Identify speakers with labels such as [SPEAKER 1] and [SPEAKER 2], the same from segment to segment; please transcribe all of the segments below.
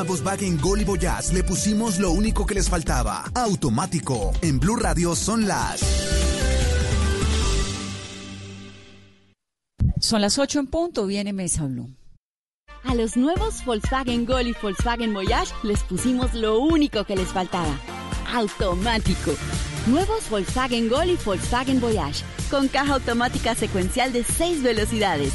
[SPEAKER 1] A Volkswagen Gol y Voyage le pusimos lo único que les faltaba. Automático. En Blue Radio son las...
[SPEAKER 2] Son las 8 en punto, viene Mesa Blue.
[SPEAKER 3] A los nuevos Volkswagen Gol y Volkswagen Voyage les pusimos lo único que les faltaba. Automático. Nuevos Volkswagen Gol y Volkswagen Voyage. Con caja automática secuencial de 6 velocidades,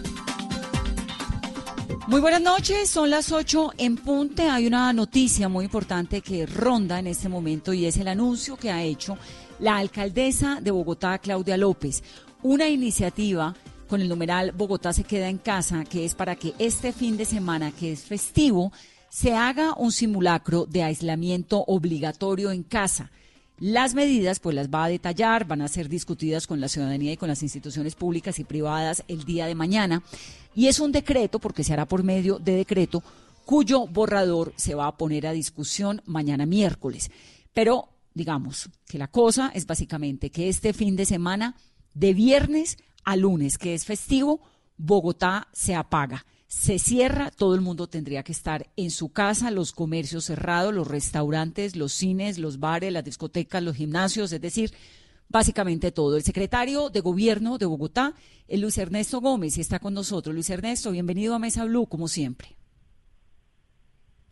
[SPEAKER 2] Muy buenas noches, son las 8 en punte. Hay una noticia muy importante que ronda en este momento y es el anuncio que ha hecho la alcaldesa de Bogotá, Claudia López. Una iniciativa con el numeral Bogotá se queda en casa, que es para que este fin de semana, que es festivo, se haga un simulacro de aislamiento obligatorio en casa. Las medidas, pues las va a detallar, van a ser discutidas con la ciudadanía y con las instituciones públicas y privadas el día de mañana. Y es un decreto, porque se hará por medio de decreto, cuyo borrador se va a poner a discusión mañana miércoles. Pero digamos que la cosa es básicamente que este fin de semana, de viernes a lunes, que es festivo, Bogotá se apaga se cierra, todo el mundo tendría que estar en su casa, los comercios cerrados, los restaurantes, los cines, los bares, las discotecas, los gimnasios, es decir, básicamente todo. El secretario de Gobierno de Bogotá, el Luis Ernesto Gómez, y está con nosotros. Luis Ernesto, bienvenido a Mesa Blue, como siempre.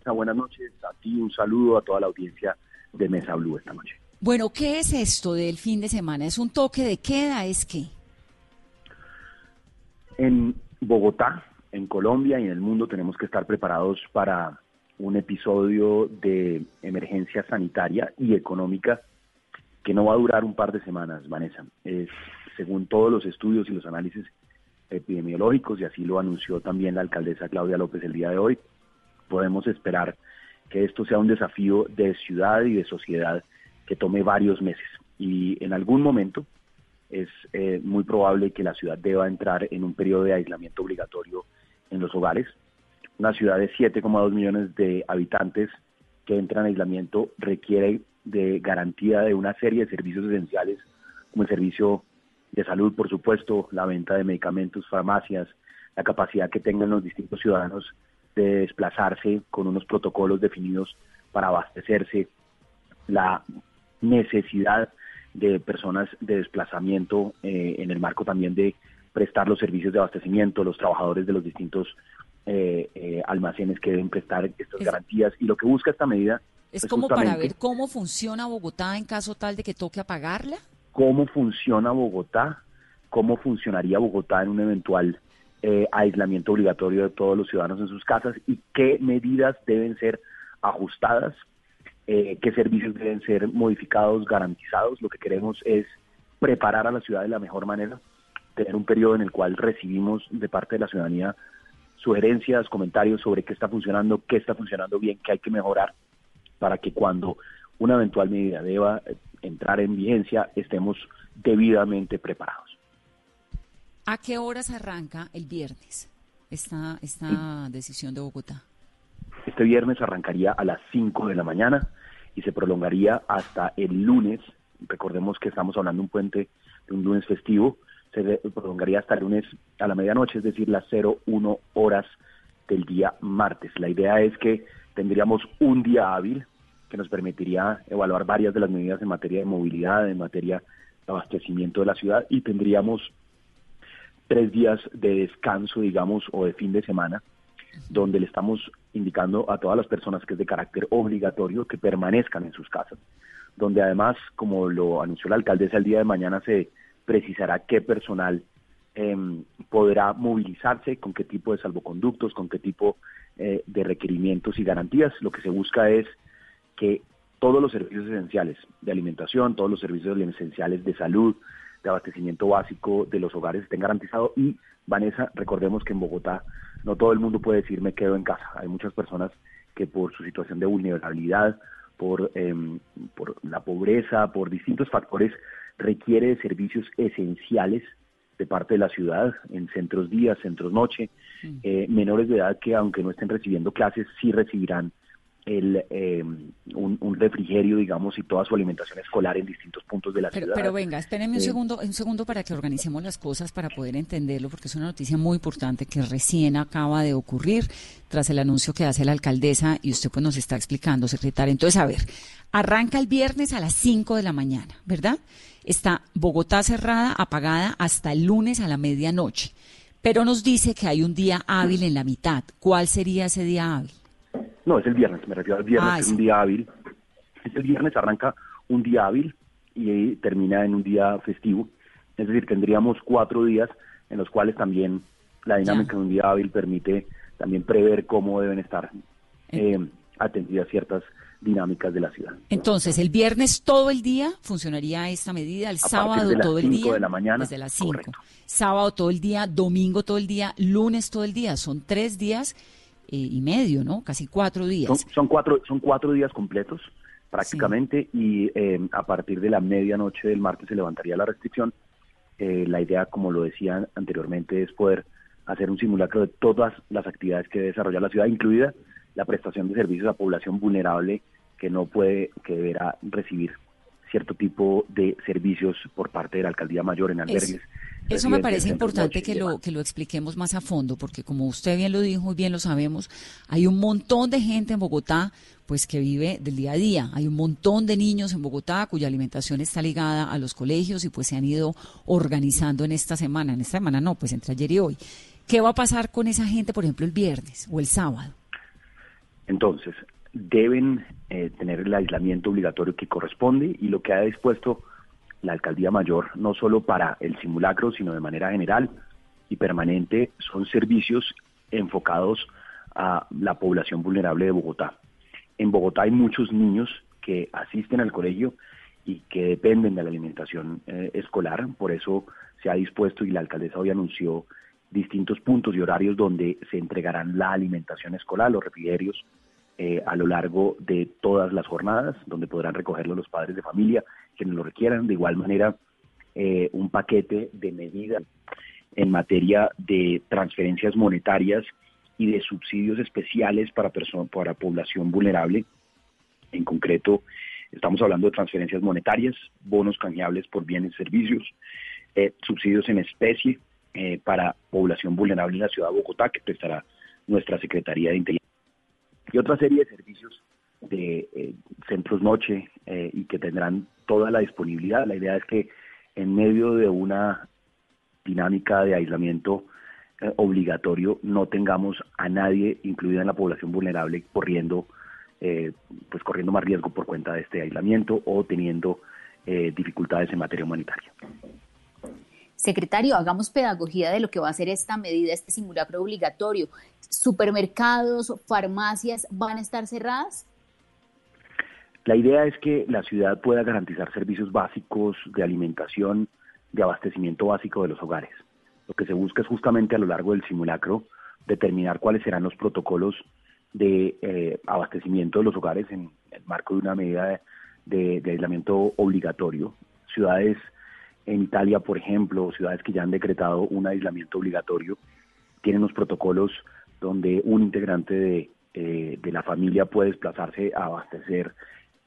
[SPEAKER 4] Buenas noches, a ti un saludo a toda la audiencia de Mesa Blue esta noche.
[SPEAKER 2] Bueno, ¿qué es esto del fin de semana? ¿Es un toque de queda? ¿Es qué?
[SPEAKER 4] En Bogotá en Colombia y en el mundo tenemos que estar preparados para un episodio de emergencia sanitaria y económica que no va a durar un par de semanas, Vanessa. Es, según todos los estudios y los análisis epidemiológicos, y así lo anunció también la alcaldesa Claudia López el día de hoy, podemos esperar que esto sea un desafío de ciudad y de sociedad que tome varios meses. Y en algún momento es eh, muy probable que la ciudad deba entrar en un periodo de aislamiento obligatorio en los hogares. Una ciudad de 7,2 millones de habitantes que entra en aislamiento requiere de garantía de una serie de servicios esenciales, como el servicio de salud, por supuesto, la venta de medicamentos, farmacias, la capacidad que tengan los distintos ciudadanos de desplazarse con unos protocolos definidos para abastecerse, la necesidad de personas de desplazamiento eh, en el marco también de prestar los servicios de abastecimiento, los trabajadores de los distintos eh, eh, almacenes que deben prestar estas garantías. Y lo que busca esta medida...
[SPEAKER 2] Es, como para ver cómo funciona Bogotá en caso tal de que toque apagarla.
[SPEAKER 4] Cómo funciona Bogotá, cómo funcionaría Bogotá en un eventual eh, aislamiento obligatorio de todos los ciudadanos en sus casas y qué medidas deben ser ajustadas, qué servicios deben ser modificados, garantizados. Lo que queremos es preparar a la ciudad de la mejor manera tener un periodo en el cual recibimos de parte de la ciudadanía sugerencias, comentarios sobre qué está funcionando, qué está funcionando bien, qué hay que mejorar, para que cuando una eventual medida deba eh, entrar en vigencia estemos debidamente preparados.
[SPEAKER 2] ¿A qué horas arranca el viernes esta, esta decisión de Bogotá?
[SPEAKER 4] Este viernes arrancaría a las 5 de la mañana y se prolongaría hasta el lunes. Recordemos que estamos hablando de un puente de un lunes festivo se prolongaría hasta el lunes a la medianoche, es decir, las 01 horas del día martes. La idea es que tendríamos un día hábil que nos permitiría evaluar varias de las medidas en materia de movilidad, en materia de abastecimiento de la ciudad y tendríamos tres días de descanso, digamos, o de fin de semana, donde le estamos indicando a todas las personas que es de carácter obligatorio que permanezcan en sus casas, donde además, como lo anunció la alcaldesa el día de mañana, se precisará qué personal em, podrá movilizarse, con qué tipo de salvoconductos, con qué tipo eh, de requerimientos y garantías. Lo que se busca es que todos los servicios esenciales de alimentación, todos los servicios esenciales de salud, de abastecimiento básico de los hogares estén garantizados. Y, Vanessa, recordemos que en Bogotá no todo el mundo puede decir me quedo en casa. Hay muchas personas que por su situación de vulnerabilidad, por, em, por la, pobreza, por distintos factores, requiere de servicios esenciales de parte de la ciudad, en centros día, centros noche, mm. eh, menores de edad que aunque no estén recibiendo clases, sí recibirán el, eh, un, refrigerio, digamos, y toda su alimentación escolar en distintos puntos de la
[SPEAKER 2] pero,
[SPEAKER 4] ciudad.
[SPEAKER 2] Pero venga, espérenme un segundo, un segundo para que organicemos las cosas para poder entenderlo, porque es una noticia muy importante que recién acaba de ocurrir tras el anuncio que hace la alcaldesa y usted pues nos está explicando, secretaria. Entonces, a ver, arranca el viernes a las 5 de la mañana, ¿verdad? Está Bogotá cerrada, apagada hasta el lunes a la medianoche, pero nos dice que hay un día hábil en la mitad. ¿Cuál sería ese día hábil?
[SPEAKER 4] No, es el viernes, me refiero al viernes, ah, es un día hábil. Es el viernes, arranca un día hábil y termina en un día festivo. Es decir, tendríamos cuatro días en los cuales también la dinámica de un día hábil permite también prever cómo deben estar eh, atendidas ciertas dinámicas de la ciudad.
[SPEAKER 2] Entonces, el viernes todo el día funcionaría esta medida, el sábado todo el día,
[SPEAKER 4] de la mañana,
[SPEAKER 2] desde las 5. Sábado todo el día, domingo todo el día, lunes todo el día. Son tres días eh, y medio, ¿no? Casi cuatro días.
[SPEAKER 4] Son, cuatro, son cuatro días completos prácticamente y eh, a partir de la medianoche del martes se levantaría la restricción. Eh, la idea, como lo decía anteriormente, es poder hacer un simulacro de todas las actividades que desarrolla la ciudad, incluida la prestación de servicios a población vulnerable que no puede, que deberá recibir cierto tipo de servicios por parte de la alcaldía mayor en albergues.
[SPEAKER 2] Eso me parece importante que lo, que lo expliquemos más a fondo, porque como usted bien lo dijo y bien lo sabemos, hay un montón de gente en Bogotá pues que vive del día a día. Hay un montón de niños en Bogotá cuya alimentación está ligada a los colegios y pues se han ido organizando en esta semana. En esta semana no, pues entre ayer y hoy. ¿Qué va a pasar con esa gente, por ejemplo, el viernes o el sábado?
[SPEAKER 4] Entonces, deben eh, tener el aislamiento obligatorio que corresponde y lo que ha dispuesto la alcaldía mayor, no solo para el simulacro, sino de manera general y permanente, son servicios enfocados a la población vulnerable de Bogotá. En Bogotá hay muchos niños que asisten al colegio y que dependen de la alimentación eh, escolar, por eso se ha dispuesto y la alcaldesa hoy anunció distintos puntos y horarios donde se entregarán la alimentación escolar, los refrigerios, eh, a lo largo de todas las jornadas, donde podrán recogerlo los padres de familia, quienes lo requieran. De igual manera, eh, un paquete de medidas en materia de transferencias monetarias y de subsidios especiales para, para población vulnerable. En concreto, estamos hablando de transferencias monetarias, bonos canjeables por bienes y servicios, eh, subsidios en especie para población vulnerable en la ciudad de Bogotá, que prestará nuestra Secretaría de Inteligencia y otra serie de servicios de eh, centros noche eh, y que tendrán toda la disponibilidad. La idea es que en medio de una dinámica de aislamiento eh, obligatorio no tengamos a nadie, incluida en la población vulnerable, corriendo, pues corriendo más riesgo por cuenta de este aislamiento o teniendo dificultades en materia humanitaria.
[SPEAKER 5] Secretario, hagamos pedagogía de lo que va a ser esta medida, este simulacro obligatorio. ¿Supermercados, farmacias van a estar cerradas?
[SPEAKER 4] La idea es que la ciudad pueda garantizar servicios básicos de alimentación, de abastecimiento básico de los hogares. Lo que se busca es justamente a lo largo del simulacro determinar cuáles serán los protocolos de eh, abastecimiento de los hogares en el marco de una medida de aislamiento obligatorio. Ciudades en Italia, por ejemplo, ciudades que ya han decretado un aislamiento obligatorio, tienen los protocolos donde un integrante de, eh, de la familia puede desplazarse a abastecer.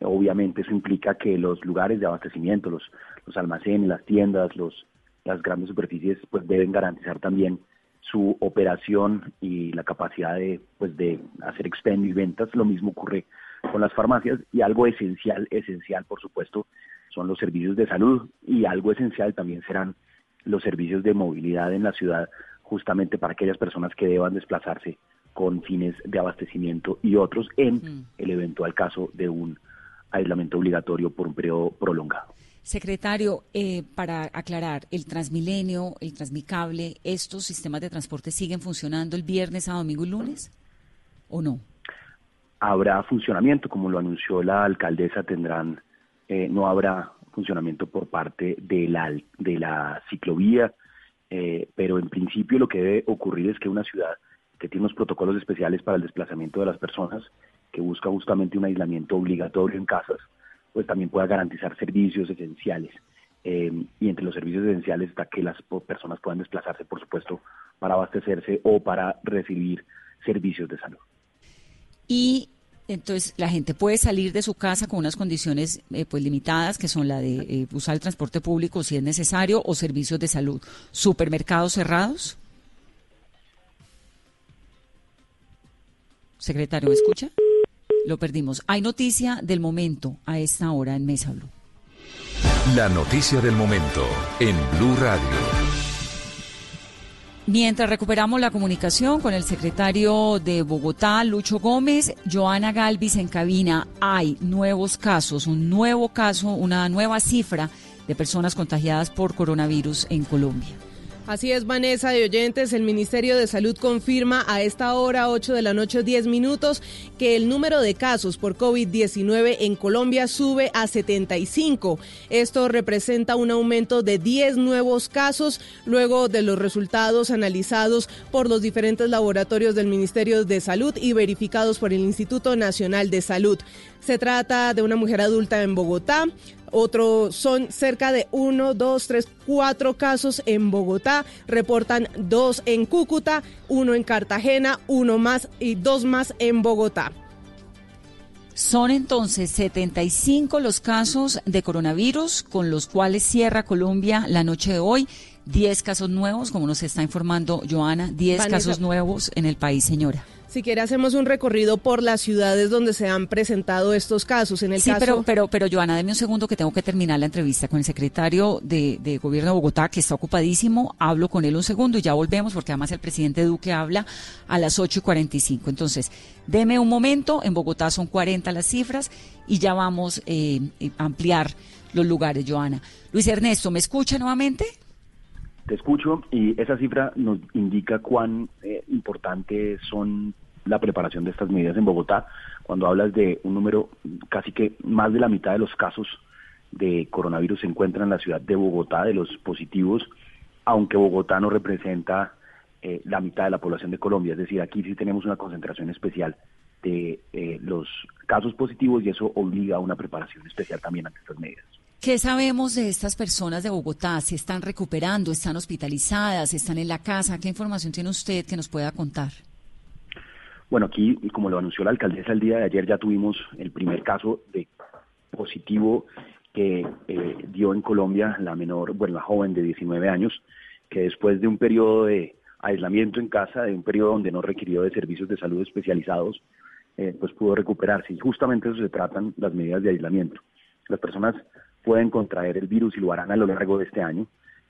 [SPEAKER 4] Obviamente eso implica que los lugares de abastecimiento, los, los almacenes, las tiendas, los, las grandes superficies, pues deben garantizar también su operación y la capacidad de, pues de hacer expendio y ventas. Lo mismo ocurre con las farmacias y algo esencial, esencial, por supuesto, son los servicios de salud y algo esencial también serán los servicios de movilidad en la ciudad, justamente para aquellas personas que deban desplazarse con fines de abastecimiento y otros en el eventual caso de un aislamiento obligatorio por un periodo prolongado.
[SPEAKER 2] Secretario, eh, para aclarar, el Transmilenio, el Transmicable, ¿estos sistemas de transporte siguen funcionando el viernes, a domingo y lunes o no?
[SPEAKER 4] Habrá funcionamiento, como lo anunció la alcaldesa, tendrán eh, no habrá funcionamiento por parte de la, de la ciclovía, eh, pero en principio lo que debe ocurrir es que una ciudad que tiene unos protocolos especiales para el desplazamiento de las personas, que busca justamente un aislamiento obligatorio en casas, pues también pueda garantizar servicios esenciales. Eh, y entre los servicios esenciales está que las personas puedan desplazarse, por supuesto, para abastecerse o para recibir servicios de salud.
[SPEAKER 2] Y entonces la gente puede salir de su casa con unas condiciones eh, pues limitadas, que son la de eh, usar el transporte público si es necesario o servicios de salud. ¿Supermercados cerrados? Secretario, ¿me escucha? Lo perdimos. Hay noticia del momento a esta hora en Mesa Blue.
[SPEAKER 6] La noticia del momento en Blue Radio.
[SPEAKER 2] Mientras recuperamos la comunicación con el secretario de Bogotá, Lucho Gómez, Joana Galvis en cabina, hay nuevos casos, un nuevo caso, una nueva cifra de personas contagiadas por coronavirus en Colombia.
[SPEAKER 7] Así es, Vanessa de Oyentes, el Ministerio de Salud confirma a esta hora, 8 de la noche, 10 minutos, que el número de casos por COVID-19 en Colombia sube a 75. Esto representa un aumento de 10 nuevos casos luego de los resultados analizados por los diferentes laboratorios del Ministerio de Salud y verificados por el Instituto Nacional de Salud. Se trata de una mujer adulta en Bogotá, otro son cerca de uno, dos, tres, cuatro casos en Bogotá. Reportan dos en Cúcuta, uno en Cartagena, uno más y dos más en Bogotá.
[SPEAKER 2] Son entonces 75 los casos de coronavirus con los cuales cierra Colombia la noche de hoy. 10 casos nuevos, como nos está informando Joana, 10 casos nuevos en el país, señora.
[SPEAKER 7] Si quiere hacemos un recorrido por las ciudades donde se han presentado estos casos. En el
[SPEAKER 2] sí, pero, pero, pero Joana, deme un segundo que tengo que terminar la entrevista con el secretario de, de, Gobierno de Bogotá, que está ocupadísimo. Hablo con él un segundo y ya volvemos, porque además el presidente Duque habla a las 8 y 45. Entonces, deme un momento. En Bogotá son 40 las cifras y ya vamos eh, a ampliar los lugares, Joana. Luis Ernesto, ¿me escucha nuevamente?
[SPEAKER 4] Te escucho y esa cifra nos indica cuán eh, importantes son la preparación de estas medidas en Bogotá, cuando hablas de un número casi que más de la mitad de los casos de coronavirus se encuentran en la ciudad de Bogotá, de los positivos, aunque Bogotá no representa eh, la mitad de la población de Colombia, es decir, aquí sí tenemos una concentración especial de eh, los casos positivos y eso obliga a una preparación especial también ante estas medidas.
[SPEAKER 2] ¿Qué sabemos de estas personas de Bogotá? ¿Se están recuperando? ¿Están hospitalizadas? ¿Están en la casa? ¿Qué información tiene usted que nos pueda contar?
[SPEAKER 4] Bueno, aquí, como lo anunció la alcaldesa el día de ayer, ya tuvimos el primer caso de positivo que eh, dio en Colombia la menor, bueno, la joven de 19 años, que después de un periodo de aislamiento en casa, de un periodo donde no requirió de servicios de salud especializados, eh, pues pudo recuperarse. Y justamente eso se tratan las medidas de aislamiento. Las personas pueden contraer el virus y lo harán a lo largo de este año.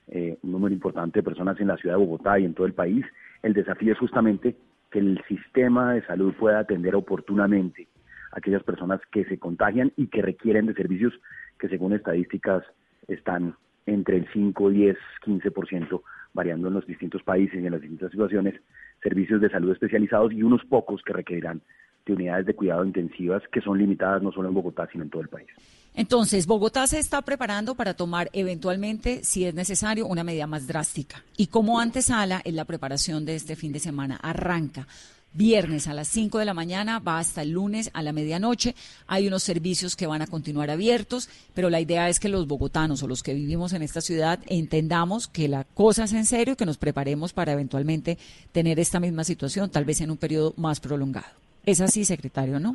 [SPEAKER 4] Eh, un número importante de personas en la ciudad de Bogotá y en todo el país. El desafío es justamente que el sistema de salud pueda atender oportunamente a aquellas personas que se contagian y que requieren de servicios que según estadísticas están entre el 5, 10, 15%, variando en los distintos países y en las distintas situaciones, servicios de salud especializados y unos pocos que requerirán de unidades de cuidado intensivas que son limitadas no solo en Bogotá, sino en todo el país.
[SPEAKER 2] Entonces, Bogotá se está preparando para tomar eventualmente, si es necesario, una medida más drástica. Y como antesala es la preparación de este fin de semana. Arranca viernes a las 5 de la mañana, va hasta el lunes a la medianoche. Hay unos servicios que van a continuar abiertos, pero la idea es que los bogotanos o los que vivimos en esta ciudad entendamos que la cosa es en serio y que nos preparemos para eventualmente tener esta misma situación, tal vez en un periodo más prolongado. Es así, secretario, ¿no?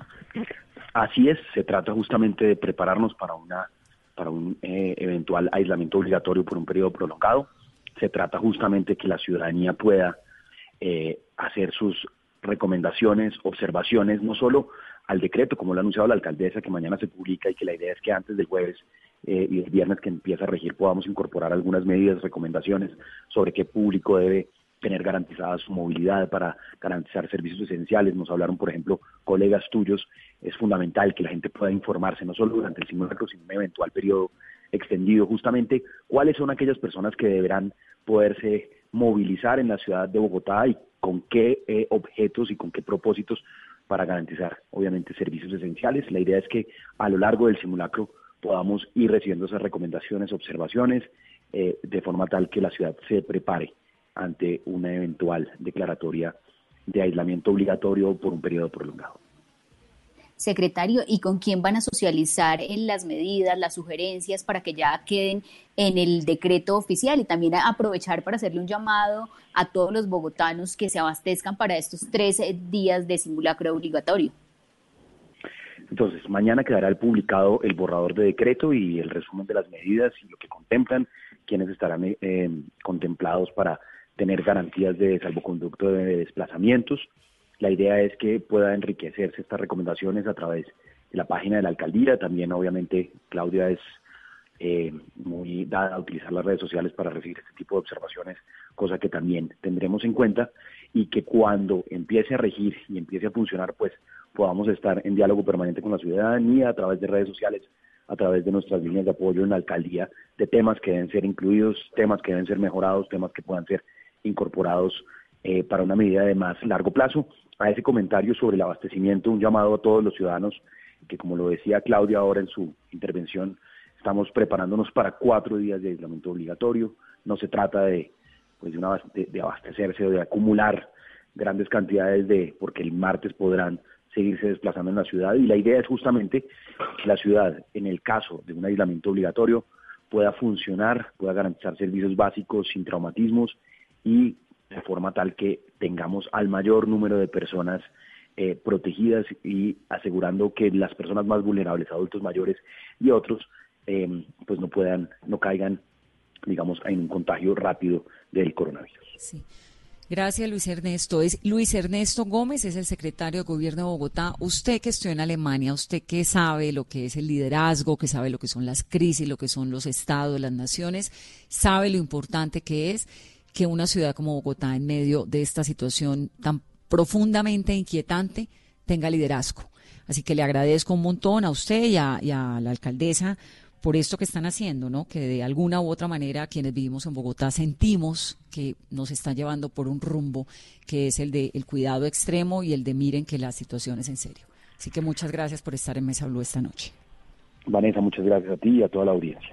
[SPEAKER 4] Así es, se trata justamente de prepararnos para una para un eh, eventual aislamiento obligatorio por un periodo prolongado. Se trata justamente que la ciudadanía pueda eh, hacer sus recomendaciones, observaciones, no solo al decreto, como lo ha anunciado la alcaldesa, que mañana se publica y que la idea es que antes del jueves eh, y el viernes que empieza a regir podamos incorporar algunas medidas, recomendaciones sobre qué público debe tener garantizada su movilidad, para garantizar servicios esenciales. Nos hablaron, por ejemplo, colegas tuyos, es fundamental que la gente pueda informarse, no solo durante el simulacro, sino en un eventual periodo extendido, justamente cuáles son aquellas personas que deberán poderse movilizar en la ciudad de Bogotá y con qué eh, objetos y con qué propósitos para garantizar, obviamente, servicios esenciales. La idea es que a lo largo del simulacro podamos ir recibiendo esas recomendaciones, observaciones, eh, de forma tal que la ciudad se prepare ante una eventual declaratoria de aislamiento obligatorio por un periodo prolongado.
[SPEAKER 5] secretario, y con quién van a socializar en las medidas, las sugerencias para que ya queden en el decreto oficial y también aprovechar para hacerle un llamado a todos los bogotanos que se abastezcan para estos 13 días de simulacro obligatorio.
[SPEAKER 4] Entonces, mañana quedará publicado el borrador de decreto y el resumen de las medidas y lo que contemplan, quienes estarán eh, contemplados para tener garantías de salvoconducto de desplazamientos. La idea es que pueda enriquecerse estas recomendaciones a través de la página de la alcaldía. También, obviamente, Claudia es eh, muy dada a utilizar las redes sociales para recibir este tipo de observaciones, cosa que también tendremos en cuenta y que cuando empiece a regir y empiece a funcionar, pues podamos estar en diálogo permanente con la ciudadanía a través de redes sociales, a través de nuestras líneas de apoyo en la alcaldía, de temas que deben ser incluidos, temas que deben ser mejorados, temas que puedan ser incorporados eh, para una medida de más largo plazo. A ese comentario sobre el abastecimiento, un llamado a todos los ciudadanos, que como lo decía Claudia ahora en su intervención, estamos preparándonos para cuatro días de aislamiento obligatorio. No se trata de, pues de, una, de abastecerse o de acumular grandes cantidades de, porque el martes podrán seguirse desplazando en la ciudad y la idea es justamente que la ciudad, en el caso de un aislamiento obligatorio, pueda funcionar, pueda garantizar servicios básicos sin traumatismos y de forma tal que tengamos al mayor número de personas eh, protegidas y asegurando que las personas más vulnerables, adultos mayores y otros, eh, pues no puedan, no caigan, digamos, en un contagio rápido del coronavirus.
[SPEAKER 2] Sí. Gracias, Luis Ernesto. Es Luis Ernesto Gómez, es el secretario de Gobierno de Bogotá. Usted que estudió en Alemania, usted que sabe lo que es el liderazgo, que sabe lo que son las crisis, lo que son los estados, las naciones, sabe lo importante que es que una ciudad como Bogotá, en medio de esta situación tan profundamente inquietante, tenga liderazgo. Así que le agradezco un montón a usted y a, y a la alcaldesa por esto que están haciendo, ¿no? Que de alguna u otra manera quienes vivimos en Bogotá sentimos que nos están llevando por un rumbo que es el de el cuidado extremo y el de miren que la situación es en serio. Así que muchas gracias por estar en Mesa Blue esta noche.
[SPEAKER 4] Vanessa, muchas gracias a ti y a toda la audiencia.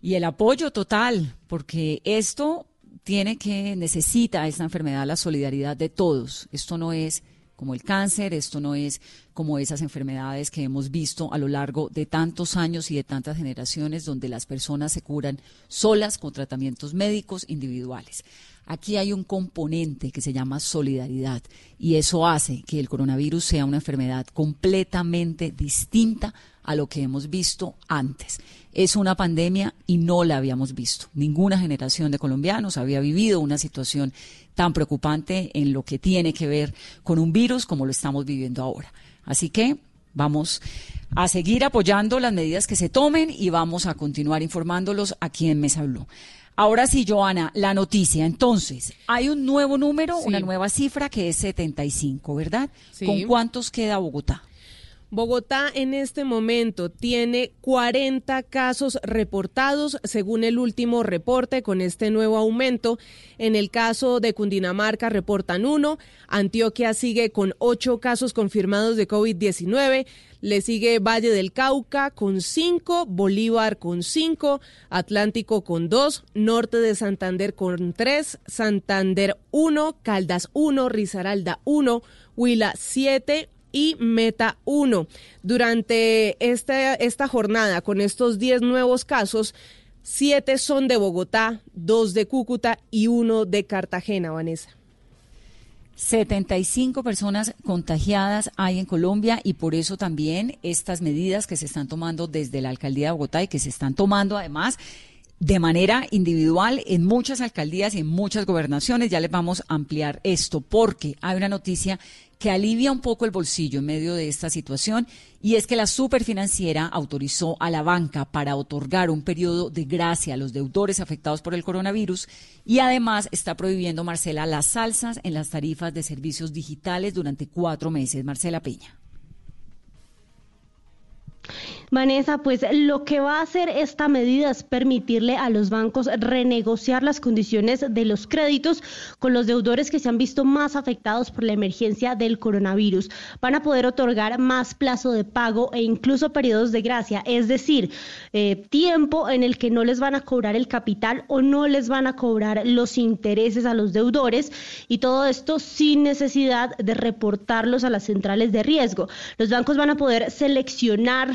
[SPEAKER 2] Y el apoyo total, porque esto tiene que necesita esta enfermedad la solidaridad de todos. Esto no es como el cáncer, esto no es como esas enfermedades que hemos visto a lo largo de tantos años y de tantas generaciones donde las personas se curan solas con tratamientos médicos individuales. Aquí hay un componente que se llama solidaridad y eso hace que el coronavirus sea una enfermedad completamente distinta a lo que hemos visto antes. Es una pandemia y no la habíamos visto. Ninguna generación de colombianos había vivido una situación tan preocupante en lo que tiene que ver con un virus como lo estamos viviendo ahora. Así que vamos a seguir apoyando las medidas que se tomen y vamos a continuar informándolos aquí en Mesa Blue. Ahora sí, Joana, la noticia. Entonces, hay un nuevo número, una nueva cifra que es 75, ¿verdad? ¿Con cuántos queda Bogotá?
[SPEAKER 7] Bogotá en este momento tiene 40 casos reportados según el último reporte con este nuevo aumento. En el caso de Cundinamarca reportan uno, Antioquia sigue con ocho casos confirmados de COVID-19. Le sigue Valle del Cauca con cinco, Bolívar con cinco, Atlántico con dos, Norte de Santander con tres, Santander uno, Caldas uno, Risaralda uno, Huila siete, y Meta 1. Durante esta, esta jornada, con estos 10 nuevos casos, siete son de Bogotá, dos de Cúcuta y uno de Cartagena, Vanessa.
[SPEAKER 2] 75 personas contagiadas hay en Colombia y por eso también estas medidas que se están tomando desde la alcaldía de Bogotá y que se están tomando además de manera individual en muchas alcaldías y en muchas gobernaciones. Ya les vamos a ampliar esto porque hay una noticia que alivia un poco el bolsillo en medio de esta situación y es que la superfinanciera autorizó a la banca para otorgar un periodo de gracia a los deudores afectados por el coronavirus y además está prohibiendo, Marcela, las salsas en las tarifas de servicios digitales durante cuatro meses. Marcela Peña.
[SPEAKER 8] Vanessa, pues lo que va a hacer esta medida es permitirle a los bancos renegociar las condiciones de los créditos con los deudores que se han visto más afectados por la emergencia del coronavirus. Van a poder otorgar más plazo de pago e incluso periodos de gracia, es decir, eh, tiempo en el que no les van a cobrar el capital o no les van a cobrar los intereses a los deudores y todo esto sin necesidad de reportarlos a las centrales de riesgo. Los bancos van a poder seleccionar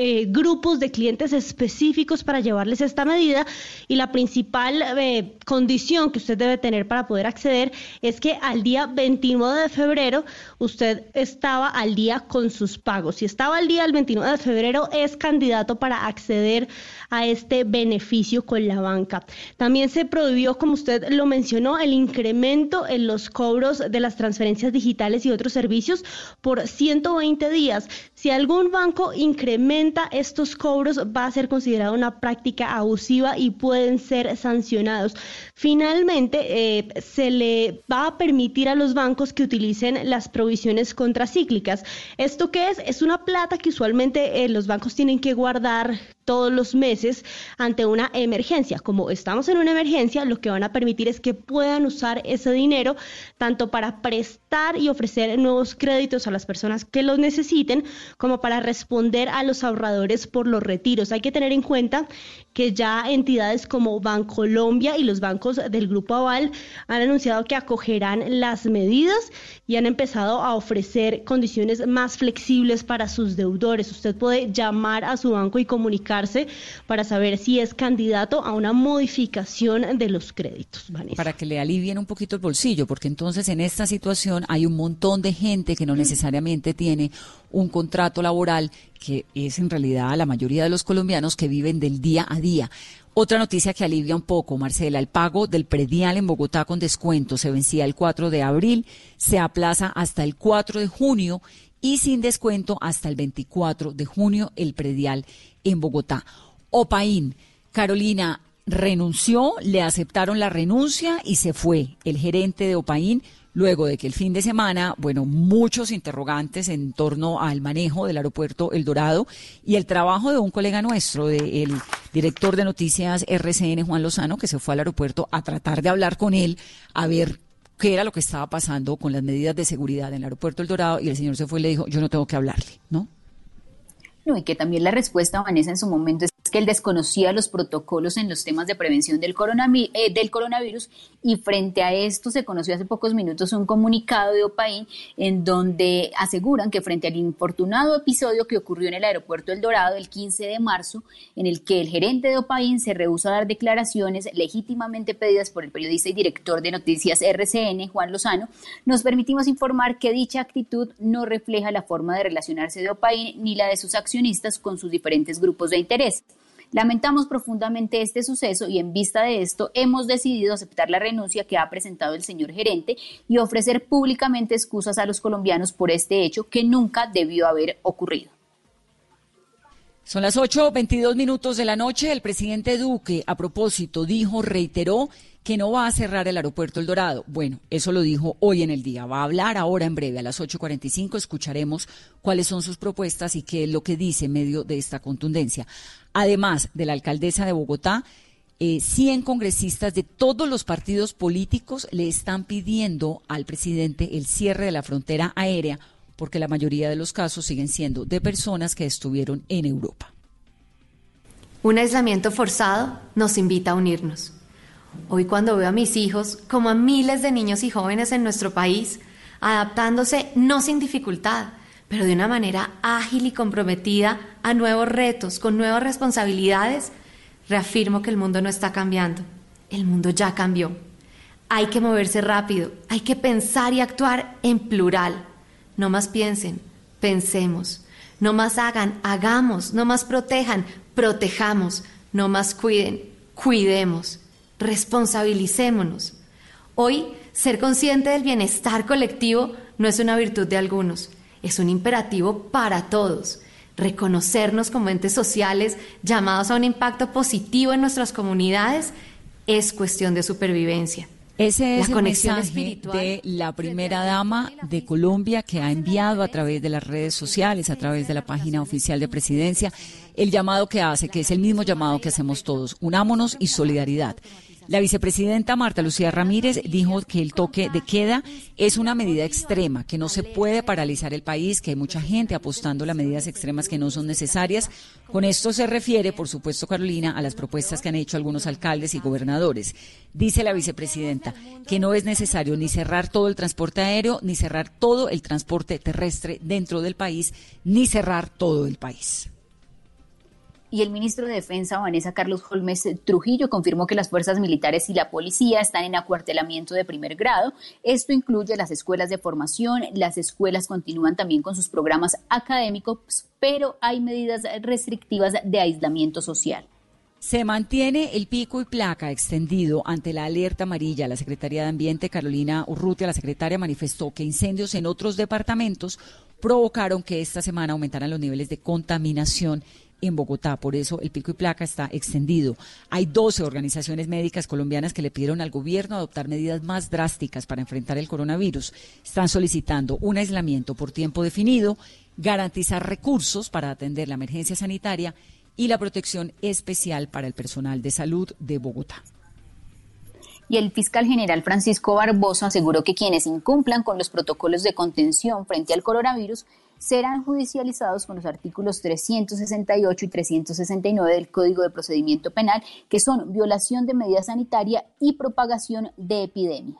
[SPEAKER 8] eh, grupos de clientes específicos para llevarles esta medida y la principal eh, condición que usted debe tener para poder acceder es que al día 29 de febrero usted estaba al día con sus pagos. Si estaba al día el 29 de febrero es candidato para acceder a este beneficio con la banca. También se prohibió, como usted lo mencionó, el incremento en los cobros de las transferencias digitales y otros servicios por 120 días. Si algún banco incrementa estos cobros, va a ser considerado una práctica abusiva y pueden ser sancionados. Finalmente, eh, se le va a permitir a los bancos que utilicen las provisiones contracíclicas. ¿Esto qué es? Es una plata que usualmente eh, los bancos tienen que guardar todos los meses ante una emergencia. Como estamos en una emergencia, lo que van a permitir es que puedan usar ese dinero tanto para prestar y ofrecer nuevos créditos a las personas que los necesiten, como para responder a los ahorradores por los retiros. Hay que tener en cuenta que ya entidades como Bancolombia y los bancos del Grupo Aval han anunciado que acogerán las medidas y han empezado a ofrecer condiciones más flexibles para sus deudores. Usted puede llamar a su banco y comunicar para saber si es candidato a una modificación de los créditos.
[SPEAKER 2] Para que le alivien un poquito el bolsillo, porque entonces en esta situación hay un montón de gente que no mm. necesariamente tiene un contrato laboral, que es en realidad la mayoría de los colombianos que viven del día a día. Otra noticia que alivia un poco, Marcela, el pago del predial en Bogotá con descuento se vencía el 4 de abril, se aplaza hasta el 4 de junio y sin descuento hasta el 24 de junio el predial en Bogotá. Opaín, Carolina renunció, le aceptaron la renuncia y se fue. El gerente de Opaín, luego de que el fin de semana, bueno, muchos interrogantes en torno al manejo del aeropuerto El Dorado y el trabajo de un colega nuestro, del director de noticias RCN, Juan Lozano, que se fue al aeropuerto a tratar de hablar con él, a ver qué era lo que estaba pasando con las medidas de seguridad en el aeropuerto El Dorado y el señor se fue y le dijo, yo no tengo que hablarle, ¿no?
[SPEAKER 5] No, y que también la respuesta, Vanessa, en su momento es que él desconocía los protocolos en los temas de prevención del, eh, del coronavirus y frente a esto se conoció hace pocos minutos un comunicado de OPAIN en donde aseguran que frente al infortunado episodio que ocurrió en el aeropuerto El Dorado el 15 de marzo, en el que el gerente de OPAIN se rehúsa a dar declaraciones legítimamente pedidas por el periodista y director de noticias RCN, Juan Lozano, nos permitimos informar que dicha actitud no refleja la forma de relacionarse de OPAIN ni la de sus accionistas con sus diferentes grupos de interés. Lamentamos profundamente este suceso y en vista de esto hemos decidido aceptar la renuncia que ha presentado el señor gerente y ofrecer públicamente excusas a los colombianos por este hecho que nunca debió haber ocurrido.
[SPEAKER 2] Son las 8.22 minutos de la noche. El presidente Duque, a propósito, dijo, reiteró que no va a cerrar el aeropuerto El Dorado. Bueno, eso lo dijo hoy en el día. Va a hablar ahora en breve, a las 8.45. Escucharemos cuáles son sus propuestas y qué es lo que dice en medio de esta contundencia. Además de la alcaldesa de Bogotá, 100 eh, congresistas de todos los partidos políticos le están pidiendo al presidente el cierre de la frontera aérea porque la mayoría de los casos siguen siendo de personas que estuvieron en Europa.
[SPEAKER 9] Un aislamiento forzado nos invita a unirnos. Hoy cuando veo a mis hijos, como a miles de niños y jóvenes en nuestro país, adaptándose no sin dificultad, pero de una manera ágil y comprometida a nuevos retos, con nuevas responsabilidades, reafirmo que el mundo no está cambiando, el mundo ya cambió. Hay que moverse rápido, hay que pensar y actuar en plural. No más piensen, pensemos. No más hagan, hagamos. No más protejan, protejamos. No más cuiden, cuidemos responsabilicémonos. Hoy, ser consciente del bienestar colectivo no es una virtud de algunos, es un imperativo para todos. Reconocernos como entes sociales llamados a un impacto positivo en nuestras comunidades es cuestión de supervivencia.
[SPEAKER 2] Ese es el mensaje de la primera dama de Colombia que ha enviado a través de las redes sociales, a través de la página oficial de presidencia, el llamado que hace, que es el mismo llamado que hacemos todos, unámonos y solidaridad. La vicepresidenta Marta Lucía Ramírez dijo que el toque de queda es una medida extrema, que no se puede paralizar el país, que hay mucha gente apostando a medidas extremas que no son necesarias. Con esto se refiere, por supuesto, Carolina, a las propuestas que han hecho algunos alcaldes y gobernadores. Dice la vicepresidenta que no es necesario ni cerrar todo el transporte aéreo, ni cerrar todo el transporte terrestre dentro del país, ni cerrar todo el país
[SPEAKER 5] y el ministro de Defensa, Vanessa Carlos Holmes Trujillo, confirmó que las fuerzas militares y la policía están en acuartelamiento de primer grado. Esto incluye las escuelas de formación, las escuelas continúan también con sus programas académicos, pero hay medidas restrictivas de aislamiento social.
[SPEAKER 2] Se mantiene el pico y placa extendido ante la alerta amarilla. La Secretaría de Ambiente, Carolina Urrutia, la secretaria, manifestó que incendios en otros departamentos provocaron que esta semana aumentaran los niveles de contaminación en Bogotá. Por eso el pico y placa está extendido. Hay 12 organizaciones médicas colombianas que le pidieron al gobierno adoptar medidas más drásticas para enfrentar el coronavirus. Están solicitando un aislamiento por tiempo definido, garantizar recursos para atender la emergencia sanitaria y la protección especial para el personal de salud de Bogotá.
[SPEAKER 5] Y el fiscal general Francisco Barbosa aseguró que quienes incumplan con los protocolos de contención frente al coronavirus serán judicializados con los artículos 368 y 369 del Código de Procedimiento Penal, que son violación de medida sanitaria y propagación de epidemia.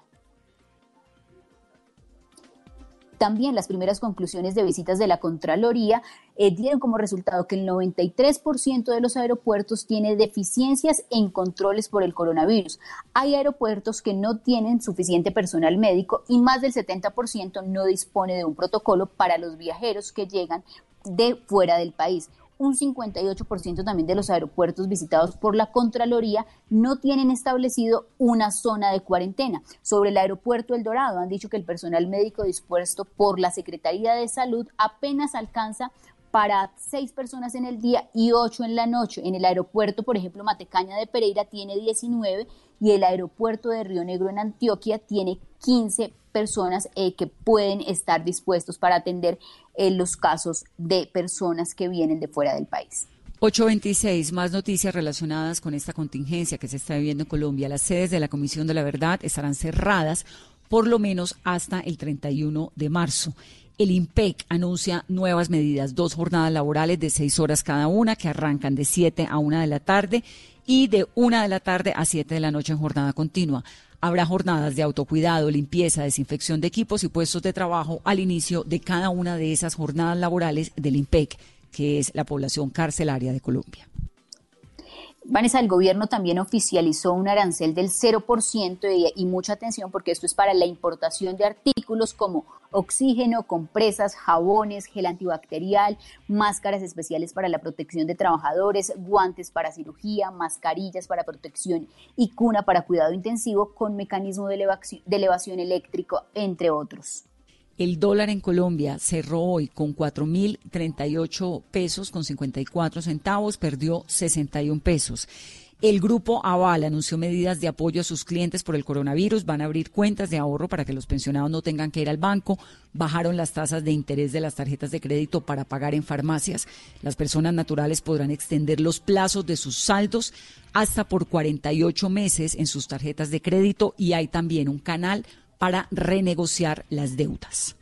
[SPEAKER 5] También las primeras conclusiones de visitas de la Contraloría eh, dieron como resultado que el 93% de los aeropuertos tiene deficiencias en controles por el coronavirus. Hay aeropuertos que no tienen suficiente personal médico y más del 70% no dispone de un protocolo para los viajeros que llegan de fuera del país un 58% también de los aeropuertos visitados por la Contraloría no tienen establecido una zona de cuarentena. Sobre el aeropuerto El Dorado han dicho que el personal médico dispuesto por la Secretaría de Salud apenas alcanza para seis personas en el día y ocho en la noche. En el aeropuerto, por ejemplo, Matecaña de Pereira tiene 19 y el aeropuerto de Río Negro en Antioquia tiene 15 personas eh, que pueden estar dispuestos para atender eh, los casos de personas que vienen de fuera del país.
[SPEAKER 2] 826, más noticias relacionadas con esta contingencia que se está viviendo en Colombia. Las sedes de la Comisión de la Verdad estarán cerradas por lo menos hasta el 31 de marzo. El IMPEC anuncia nuevas medidas, dos jornadas laborales de seis horas cada una que arrancan de 7 a 1 de la tarde y de 1 de la tarde a 7 de la noche en jornada continua. Habrá jornadas de autocuidado, limpieza, desinfección de equipos y puestos de trabajo al inicio de cada una de esas jornadas laborales del IMPEC, que es la población carcelaria de Colombia.
[SPEAKER 5] Vanessa, el gobierno también oficializó un arancel del 0% y, y, mucha atención porque esto es para la importación de artículos como oxígeno, compresas, jabones, gel antibacterial, máscaras especiales para la protección de trabajadores, guantes para cirugía, mascarillas para protección y cuna para cuidado intensivo con mecanismo de elevación, de elevación eléctrico, entre otros.
[SPEAKER 2] El dólar en Colombia cerró hoy con 4.038 pesos con 54 centavos, perdió 61 pesos. El grupo Aval anunció medidas de apoyo a sus clientes por el coronavirus. Van a abrir cuentas de ahorro para que los pensionados no tengan que ir al banco. Bajaron las tasas de interés de las tarjetas de crédito para pagar en farmacias. Las personas naturales podrán extender los plazos de sus saldos hasta por 48 meses en sus tarjetas de crédito y hay también un canal para renegociar las deudas.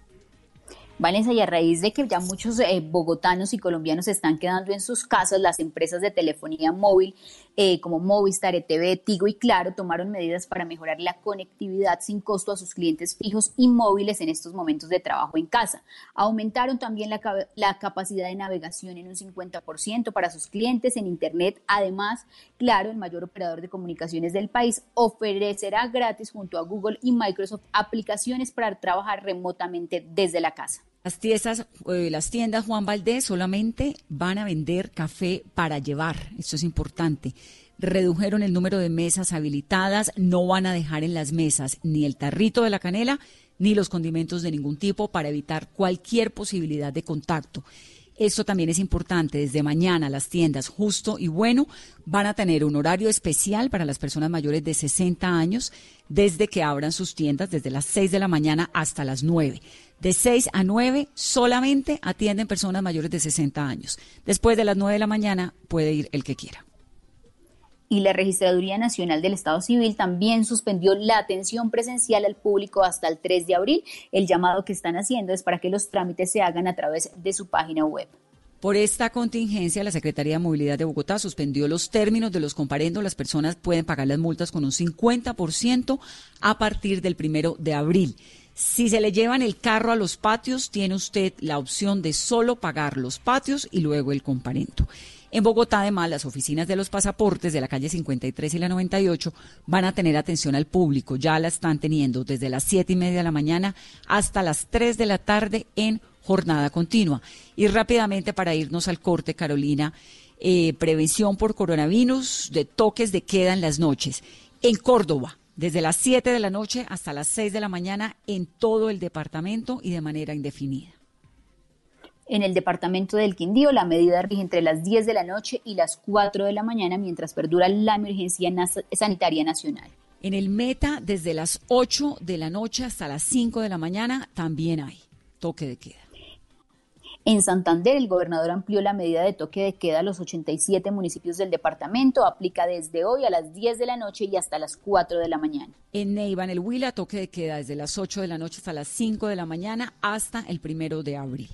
[SPEAKER 5] Vanessa, y a raíz de que ya muchos eh, bogotanos y colombianos se están quedando en sus casas, las empresas de telefonía móvil eh, como Movistar, ETV, Tigo y Claro tomaron medidas para mejorar la conectividad sin costo a sus clientes fijos y móviles en estos momentos de trabajo en casa. Aumentaron también la capacidad de navegación en un 50% para sus clientes en Internet. Además, Claro, el mayor operador de comunicaciones del país, ofrecerá gratis junto a Google y Microsoft aplicaciones para trabajar remotamente desde la casa.
[SPEAKER 2] Las tiendas, eh, las tiendas Juan Valdés solamente van a vender café para llevar. Esto es importante. Redujeron el número de mesas habilitadas. No van a dejar en las mesas ni el tarrito de la canela ni los condimentos de ningún tipo para evitar cualquier posibilidad de contacto. Esto también es importante. Desde mañana las tiendas Justo y Bueno van a tener un horario especial para las personas mayores de 60 años desde que abran sus tiendas, desde las 6 de la mañana hasta las 9. De 6 a 9 solamente atienden personas mayores de 60 años. Después de las 9 de la mañana puede ir el que quiera
[SPEAKER 5] y la Registraduría Nacional del Estado Civil también suspendió la atención presencial al público hasta el 3 de abril. El llamado que están haciendo es para que los trámites se hagan a través de su página web.
[SPEAKER 2] Por esta contingencia, la Secretaría de Movilidad de Bogotá suspendió los términos de los comparendos. Las personas pueden pagar las multas con un 50% a partir del primero de abril. Si se le llevan el carro a los patios, tiene usted la opción de solo pagar los patios y luego el comparendo. En Bogotá, además, las oficinas de los pasaportes de la calle 53 y la 98 van a tener atención al público. Ya la están teniendo desde las 7 y media de la mañana hasta las 3 de la tarde en jornada continua. Y rápidamente, para irnos al corte, Carolina, eh, prevención por coronavirus, de toques de queda en las noches. En Córdoba, desde las 7 de la noche hasta las 6 de la mañana en todo el departamento y de manera indefinida.
[SPEAKER 5] En el departamento del Quindío, la medida rige entre las 10 de la noche y las 4 de la mañana mientras perdura la emergencia sanitaria nacional.
[SPEAKER 2] En el Meta, desde las 8 de la noche hasta las 5 de la mañana, también hay toque de queda.
[SPEAKER 5] En Santander, el gobernador amplió la medida de toque de queda a los 87 municipios del departamento. Aplica desde hoy a las 10 de la noche y hasta las 4 de la mañana.
[SPEAKER 2] En Neiva, en el Huila, toque de queda desde las 8 de la noche hasta las 5 de la mañana hasta el primero de abril.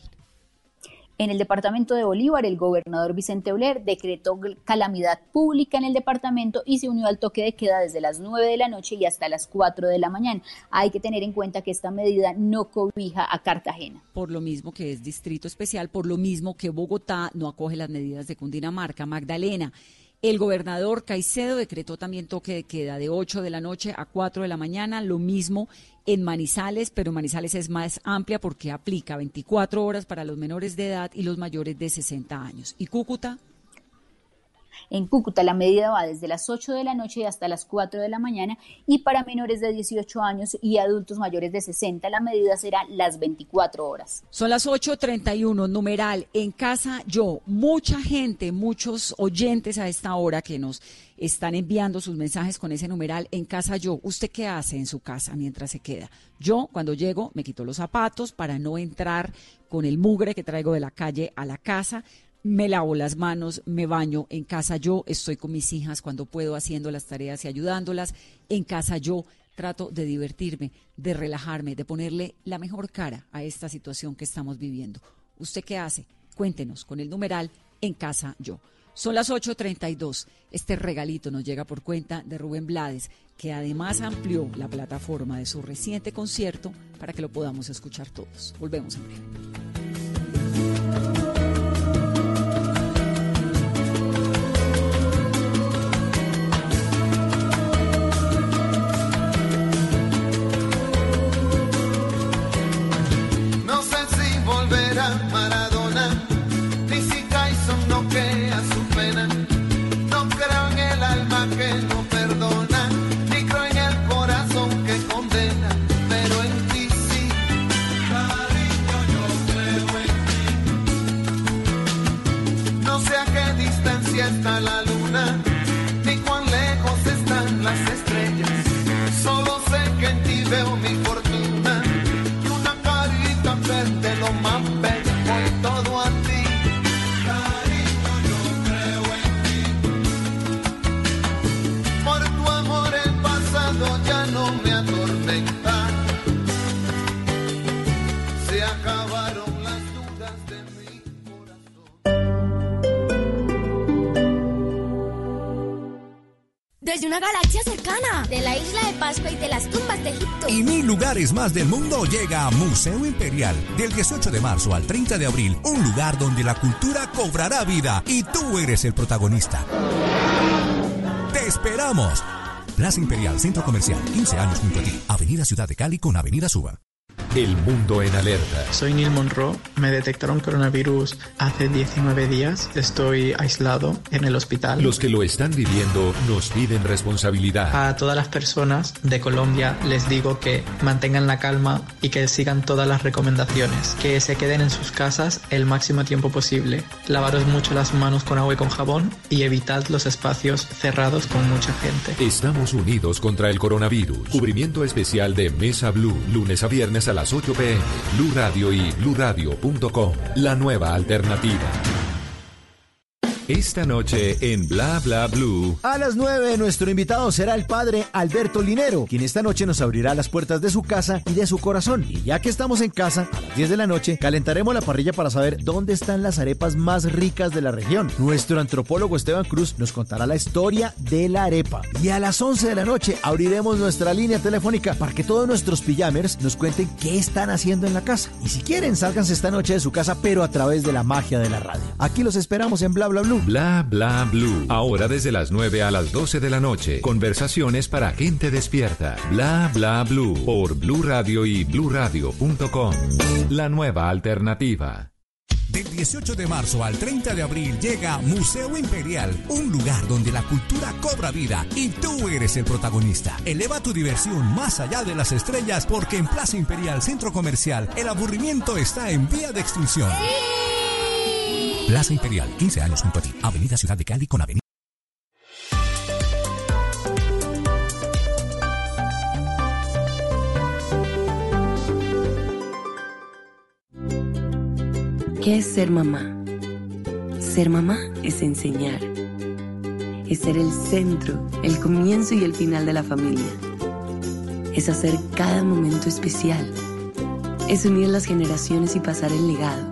[SPEAKER 5] En el departamento de Bolívar, el gobernador Vicente Oler decretó calamidad pública en el departamento y se unió al toque de queda desde las 9 de la noche y hasta las 4 de la mañana. Hay que tener en cuenta que esta medida no cobija a Cartagena.
[SPEAKER 2] Por lo mismo que es distrito especial, por lo mismo que Bogotá no acoge las medidas de Cundinamarca, Magdalena. El gobernador Caicedo decretó también toque de queda de 8 de la noche a 4 de la mañana, lo mismo en Manizales, pero Manizales es más amplia porque aplica 24 horas para los menores de edad y los mayores de 60 años. ¿Y Cúcuta?
[SPEAKER 5] En Cúcuta la medida va desde las 8 de la noche hasta las 4 de la mañana y para menores de 18 años y adultos mayores de 60 la medida será las 24 horas.
[SPEAKER 2] Son las 8.31, numeral, en casa yo, mucha gente, muchos oyentes a esta hora que nos están enviando sus mensajes con ese numeral en casa yo. ¿Usted qué hace en su casa mientras se queda? Yo cuando llego me quito los zapatos para no entrar con el mugre que traigo de la calle a la casa me lavo las manos, me baño en casa yo, estoy con mis hijas cuando puedo haciendo las tareas y ayudándolas, en casa yo trato de divertirme, de relajarme, de ponerle la mejor cara a esta situación que estamos viviendo. ¿Usted qué hace? Cuéntenos con el numeral en casa yo. Son las 8.32. Este regalito nos llega por cuenta de Rubén Blades, que además amplió la plataforma de su reciente concierto para que lo podamos escuchar todos. Volvemos en breve.
[SPEAKER 1] Más del mundo llega a Museo Imperial. Del 18 de marzo al 30 de abril, un lugar donde la cultura cobrará vida y tú eres el protagonista. ¡Te esperamos! Plaza Imperial, Centro Comercial, 15 años junto a ti. Avenida Ciudad de Cali con Avenida Suba.
[SPEAKER 6] El mundo en alerta.
[SPEAKER 10] Soy Neil Monroe. Me detectaron coronavirus hace 19 días. Estoy aislado en el hospital.
[SPEAKER 6] Los que lo están viviendo nos piden responsabilidad.
[SPEAKER 10] A todas las personas de Colombia les digo que mantengan la calma y que sigan todas las recomendaciones. Que se queden en sus casas el máximo tiempo posible. Lavaros mucho las manos con agua y con jabón y evitad los espacios cerrados con mucha gente.
[SPEAKER 6] Estamos unidos contra el coronavirus. Cubrimiento especial de Mesa Blue, lunes a viernes a las 8 pm. Blue Radio y bluradio.com. La nueva alternativa. Esta noche en Bla Bla Blue.
[SPEAKER 11] A las 9 nuestro invitado será el padre Alberto Linero, quien esta noche nos abrirá las puertas de su casa y de su corazón. Y ya que estamos en casa, a las 10 de la noche calentaremos la parrilla para saber dónde están las arepas más ricas de la región. Nuestro antropólogo Esteban Cruz nos contará la historia de la arepa. Y a las 11 de la noche abriremos nuestra línea telefónica para que todos nuestros pijamers nos cuenten qué están haciendo en la casa. Y si quieren, sálganse esta noche de su casa, pero a través de la magia de la radio. Aquí los esperamos en Bla Bla Blue.
[SPEAKER 6] Bla Bla Blue. Ahora desde las 9 a las 12 de la noche. Conversaciones para gente despierta. Bla Bla Blue. Por Blue Radio y bluradio.com. La nueva alternativa.
[SPEAKER 1] Del 18 de marzo al 30 de abril llega Museo Imperial, un lugar donde la cultura cobra vida y tú eres el protagonista. Eleva tu diversión más allá de las estrellas porque en Plaza Imperial Centro Comercial el aburrimiento está en vía de extinción. Plaza Imperial, 15 años junto a ti. Avenida Ciudad de Cali con Avenida.
[SPEAKER 12] ¿Qué es ser mamá? Ser mamá es enseñar. Es ser el centro, el comienzo y el final de la familia. Es hacer cada momento especial. Es unir las generaciones y pasar el legado.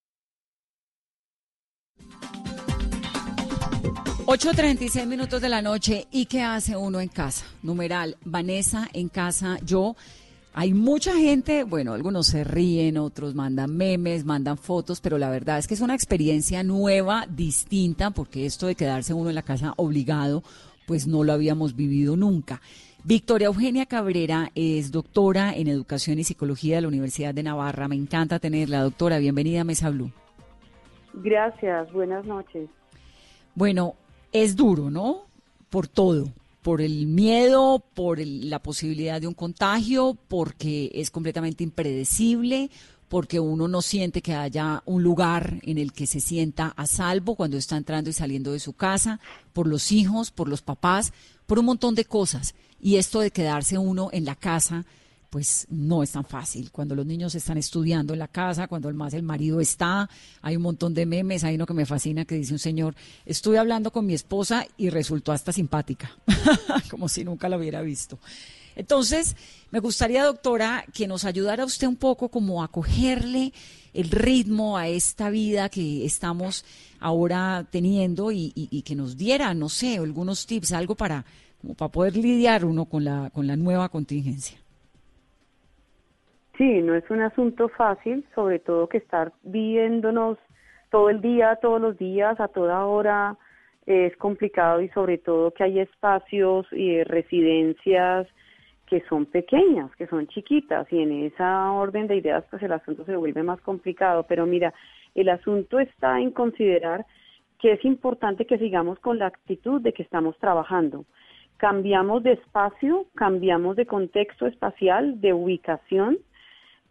[SPEAKER 2] 8.36 minutos de la noche. ¿Y qué hace uno en casa? Numeral, Vanessa en casa, yo. Hay mucha gente, bueno, algunos se ríen, otros mandan memes, mandan fotos, pero la verdad es que es una experiencia nueva, distinta, porque esto de quedarse uno en la casa obligado, pues no lo habíamos vivido nunca. Victoria Eugenia Cabrera es doctora en Educación y Psicología de la Universidad de Navarra. Me encanta tenerla, doctora. Bienvenida a Mesa Blue.
[SPEAKER 13] Gracias, buenas noches.
[SPEAKER 2] Bueno, es duro, ¿no? Por todo, por el miedo, por la posibilidad de un contagio, porque es completamente impredecible, porque uno no siente que haya un lugar en el que se sienta a salvo cuando está entrando y saliendo de su casa, por los hijos, por los papás, por un montón de cosas. Y esto de quedarse uno en la casa, pues no es tan fácil. Cuando los niños están estudiando en la casa, cuando el más el marido está, hay un montón de memes, hay uno que me fascina que dice un señor, estuve hablando con mi esposa y resultó hasta simpática, como si nunca la hubiera visto. Entonces, me gustaría, doctora, que nos ayudara usted un poco como a cogerle el ritmo a esta vida que estamos ahora teniendo y, y, y que nos diera, no sé, algunos tips, algo para, como para poder lidiar uno con la, con la nueva contingencia.
[SPEAKER 13] Sí, no es un asunto fácil, sobre todo que estar viéndonos todo el día, todos los días, a toda hora, es complicado y sobre todo que hay espacios y residencias que son pequeñas, que son chiquitas y en esa orden de ideas pues el asunto se vuelve más complicado. Pero mira, el asunto está en considerar que es importante que sigamos con la actitud de que estamos trabajando. Cambiamos de espacio, cambiamos de contexto espacial, de ubicación,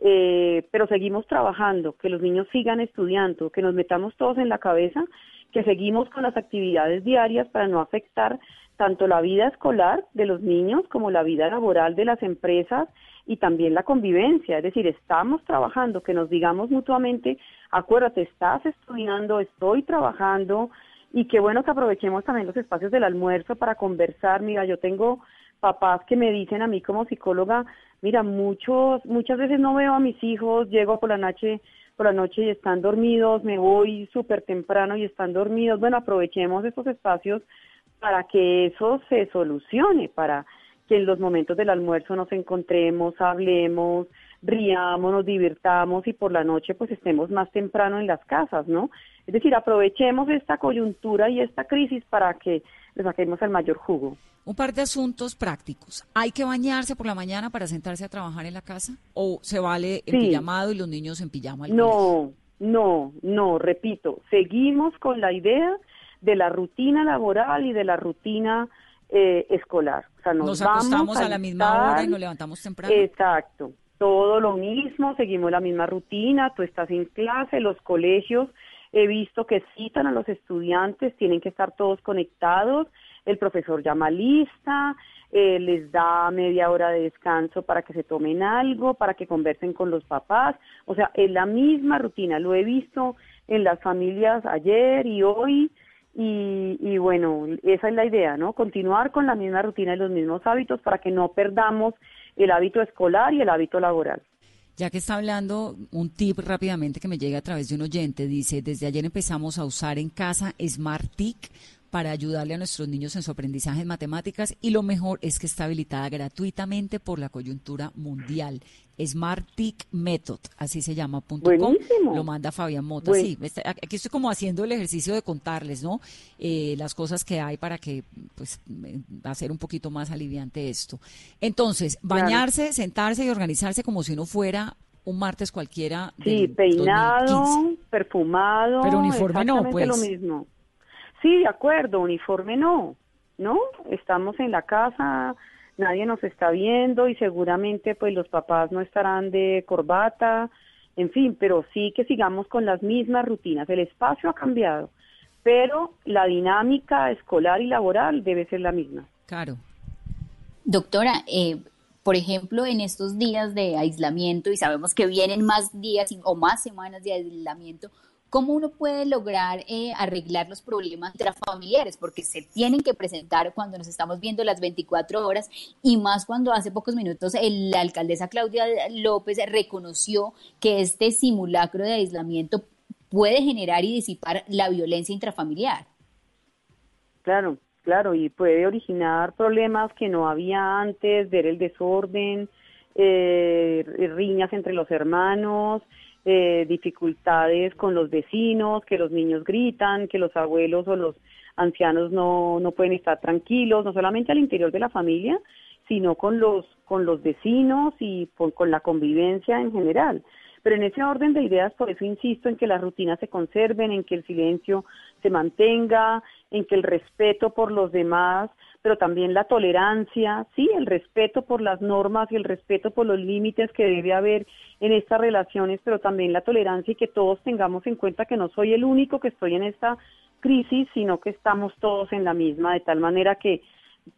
[SPEAKER 13] eh, pero seguimos trabajando, que los niños sigan estudiando, que nos metamos todos en la cabeza, que seguimos con las actividades diarias para no afectar tanto la vida escolar de los niños como la vida laboral de las empresas y también la convivencia, es decir, estamos trabajando, que nos digamos mutuamente, acuérdate, estás estudiando, estoy trabajando, y qué bueno que aprovechemos también los espacios del almuerzo para conversar. Mira, yo tengo papás que me dicen a mí como psicóloga, mira, muchos, muchas veces no veo a mis hijos, llego por la noche, por la noche y están dormidos, me voy súper temprano y están dormidos. Bueno, aprovechemos estos espacios para que eso se solucione, para que en los momentos del almuerzo nos encontremos, hablemos, riamos, nos divirtamos y por la noche pues estemos más temprano en las casas, ¿no? Es decir, aprovechemos esta coyuntura y esta crisis para que le saquemos el mayor jugo.
[SPEAKER 2] Un par de asuntos prácticos. ¿Hay que bañarse por la mañana para sentarse a trabajar en la casa? ¿O se vale el pijamado y los niños en pijama?
[SPEAKER 13] no, no, no, repito, seguimos con la idea de la rutina laboral y de la rutina eh, escolar.
[SPEAKER 2] O sea, nos, acostamos a, la misma hora y nos levantamos temprano.
[SPEAKER 13] Exacto, todo lo mismo, seguimos la misma rutina, tú estás en clase, los colegios, he visto que citan a los estudiantes, tienen que estar todos conectados, el profesor llama lista, eh, les da media hora de descanso para que se tomen algo, para que conversen con los papás, o sea, es la misma rutina, lo he visto en las familias ayer y hoy, y, bueno, esa es la idea, ¿no? Continuar con la misma rutina y los mismos hábitos para que no perdamos el hábito escolar y el hábito laboral.
[SPEAKER 2] Ya que está hablando, un tip rápidamente que me llega a través de un oyente, dice, desde ayer empezamos a usar en casa SmartTIC para ayudarle a nuestros niños en su aprendizaje en matemáticas y lo mejor es que está habilitada gratuitamente por la coyuntura mundial. Smart TIC Method, así se llama, punto lo manda Fabián Mota. Sí, aquí estoy como haciendo el ejercicio de contarles, ¿no? Eh, las cosas que hay para que, pues, hacer un poquito más aliviante esto. Entonces, bañarse, sentarse y organizarse como si uno fuera un martes cualquiera.
[SPEAKER 13] Sí, peinado, perfumado.
[SPEAKER 2] Pero uniforme no, pues.
[SPEAKER 13] lo mismo. Sí, de acuerdo, uniforme no, ¿no? Estamos en la casa, nadie nos está viendo y seguramente pues los papás no estarán de corbata, en fin, pero sí que sigamos con las mismas rutinas. El espacio ha cambiado, pero la dinámica escolar y laboral debe ser la misma.
[SPEAKER 2] Claro.
[SPEAKER 5] Doctora, eh, por ejemplo, en estos días de aislamiento y sabemos que vienen más días o más semanas de aislamiento, ¿Cómo uno puede lograr eh, arreglar los problemas intrafamiliares? Porque se tienen que presentar cuando nos estamos viendo las 24 horas y más cuando hace pocos minutos la alcaldesa Claudia López reconoció que este simulacro de aislamiento puede generar y disipar la violencia intrafamiliar.
[SPEAKER 13] Claro, claro, y puede originar problemas que no había antes, ver el desorden, eh, riñas entre los hermanos, eh, dificultades con los vecinos, que los niños gritan, que los abuelos o los ancianos no, no pueden estar tranquilos, no solamente al interior de la familia, sino con los, con los vecinos y con la convivencia en general. Pero en ese orden de ideas, por eso insisto en que las rutinas se conserven, en que el silencio se mantenga, en que el respeto por los demás pero también la tolerancia, sí, el respeto por las normas y el respeto por los límites que debe haber en estas relaciones, pero también la tolerancia y que todos tengamos en cuenta que no soy el único que estoy en esta crisis, sino que estamos todos en la misma, de tal manera que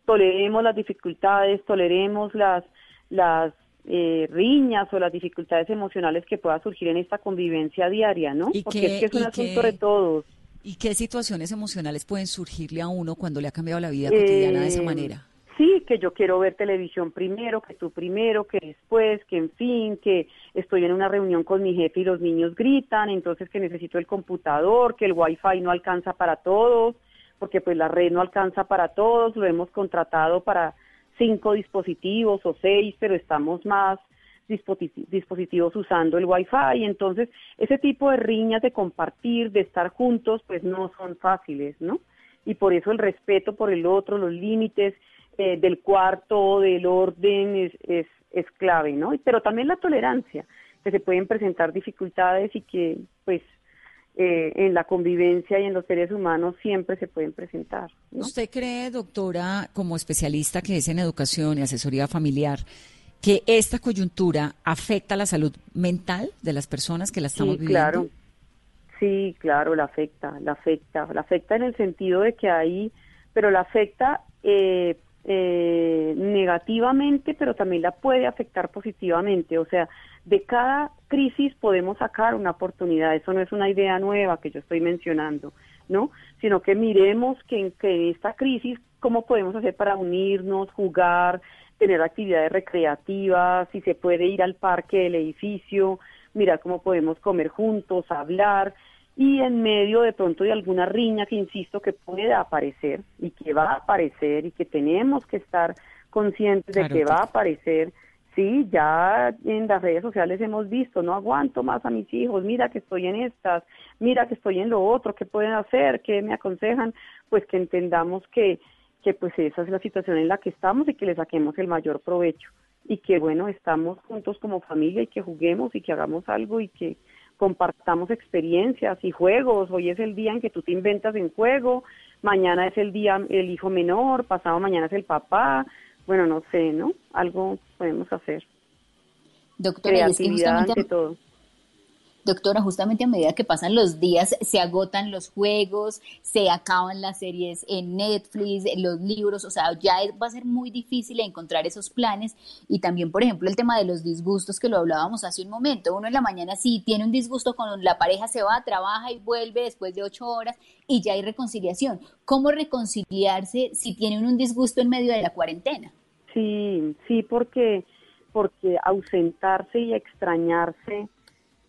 [SPEAKER 13] toleremos las dificultades, toleremos las, las eh, riñas o las dificultades emocionales que pueda surgir en esta convivencia diaria, ¿no? Porque es que es un asunto de todos.
[SPEAKER 2] ¿Y qué situaciones emocionales pueden surgirle a uno cuando le ha cambiado la vida cotidiana de esa eh, manera?
[SPEAKER 13] Sí, que yo quiero ver televisión primero, que tú primero, que después, que en fin, que estoy en una reunión con mi jefe y los niños gritan, entonces que necesito el computador, que el wifi no alcanza para todos, porque pues la red no alcanza para todos, lo hemos contratado para cinco dispositivos o seis, pero estamos más dispositivos usando el Wi-Fi. Entonces, ese tipo de riñas de compartir, de estar juntos, pues no son fáciles, ¿no? Y por eso el respeto por el otro, los límites eh, del cuarto, del orden, es, es, es clave, ¿no? Pero también la tolerancia, que se pueden presentar dificultades y que, pues, eh, en la convivencia y en los seres humanos siempre se pueden presentar.
[SPEAKER 2] ¿Usted cree, doctora, como especialista que es en educación y asesoría familiar, que esta coyuntura afecta la salud mental de las personas que la estamos
[SPEAKER 13] sí, Claro. Sí, claro, la afecta, la afecta, la afecta en el sentido de que hay, pero la afecta eh, eh, negativamente, pero también la puede afectar positivamente. O sea, de cada crisis podemos sacar una oportunidad. Eso no es una idea nueva que yo estoy mencionando. ¿no? Sino que miremos que en, que en esta crisis, cómo podemos hacer para unirnos, jugar, tener actividades recreativas, si se puede ir al parque del edificio, mirar cómo podemos comer juntos, hablar, y en medio de pronto de alguna riña que insisto que pueda aparecer y que va a aparecer y que tenemos que estar conscientes de que va a aparecer, sí, ya en las redes sociales hemos visto, no aguanto más a mis hijos, mira que estoy en estas, mira que estoy en lo otro, qué pueden hacer, qué me aconsejan, pues que entendamos que, que pues esa es la situación en la que estamos y que le saquemos el mayor provecho y que bueno, estamos juntos como familia y que juguemos y que hagamos algo y que compartamos experiencias y juegos. Hoy es el día en que tú te inventas en juego, mañana es el día el hijo menor, pasado mañana es el papá. Bueno, no sé, ¿no? Algo podemos hacer.
[SPEAKER 5] Doctora, Creatividad ante todo. Doctora, justamente a medida que pasan los días, se agotan los juegos, se acaban las series en Netflix, los libros, o sea, ya va a ser muy difícil encontrar esos planes. Y también, por ejemplo, el tema de los disgustos que lo hablábamos hace un momento. Uno en la mañana sí tiene un disgusto con la pareja, se va, trabaja y vuelve después de ocho horas y ya hay reconciliación. ¿Cómo reconciliarse si tienen un disgusto en medio de la cuarentena?
[SPEAKER 13] Sí, sí, porque, porque ausentarse y extrañarse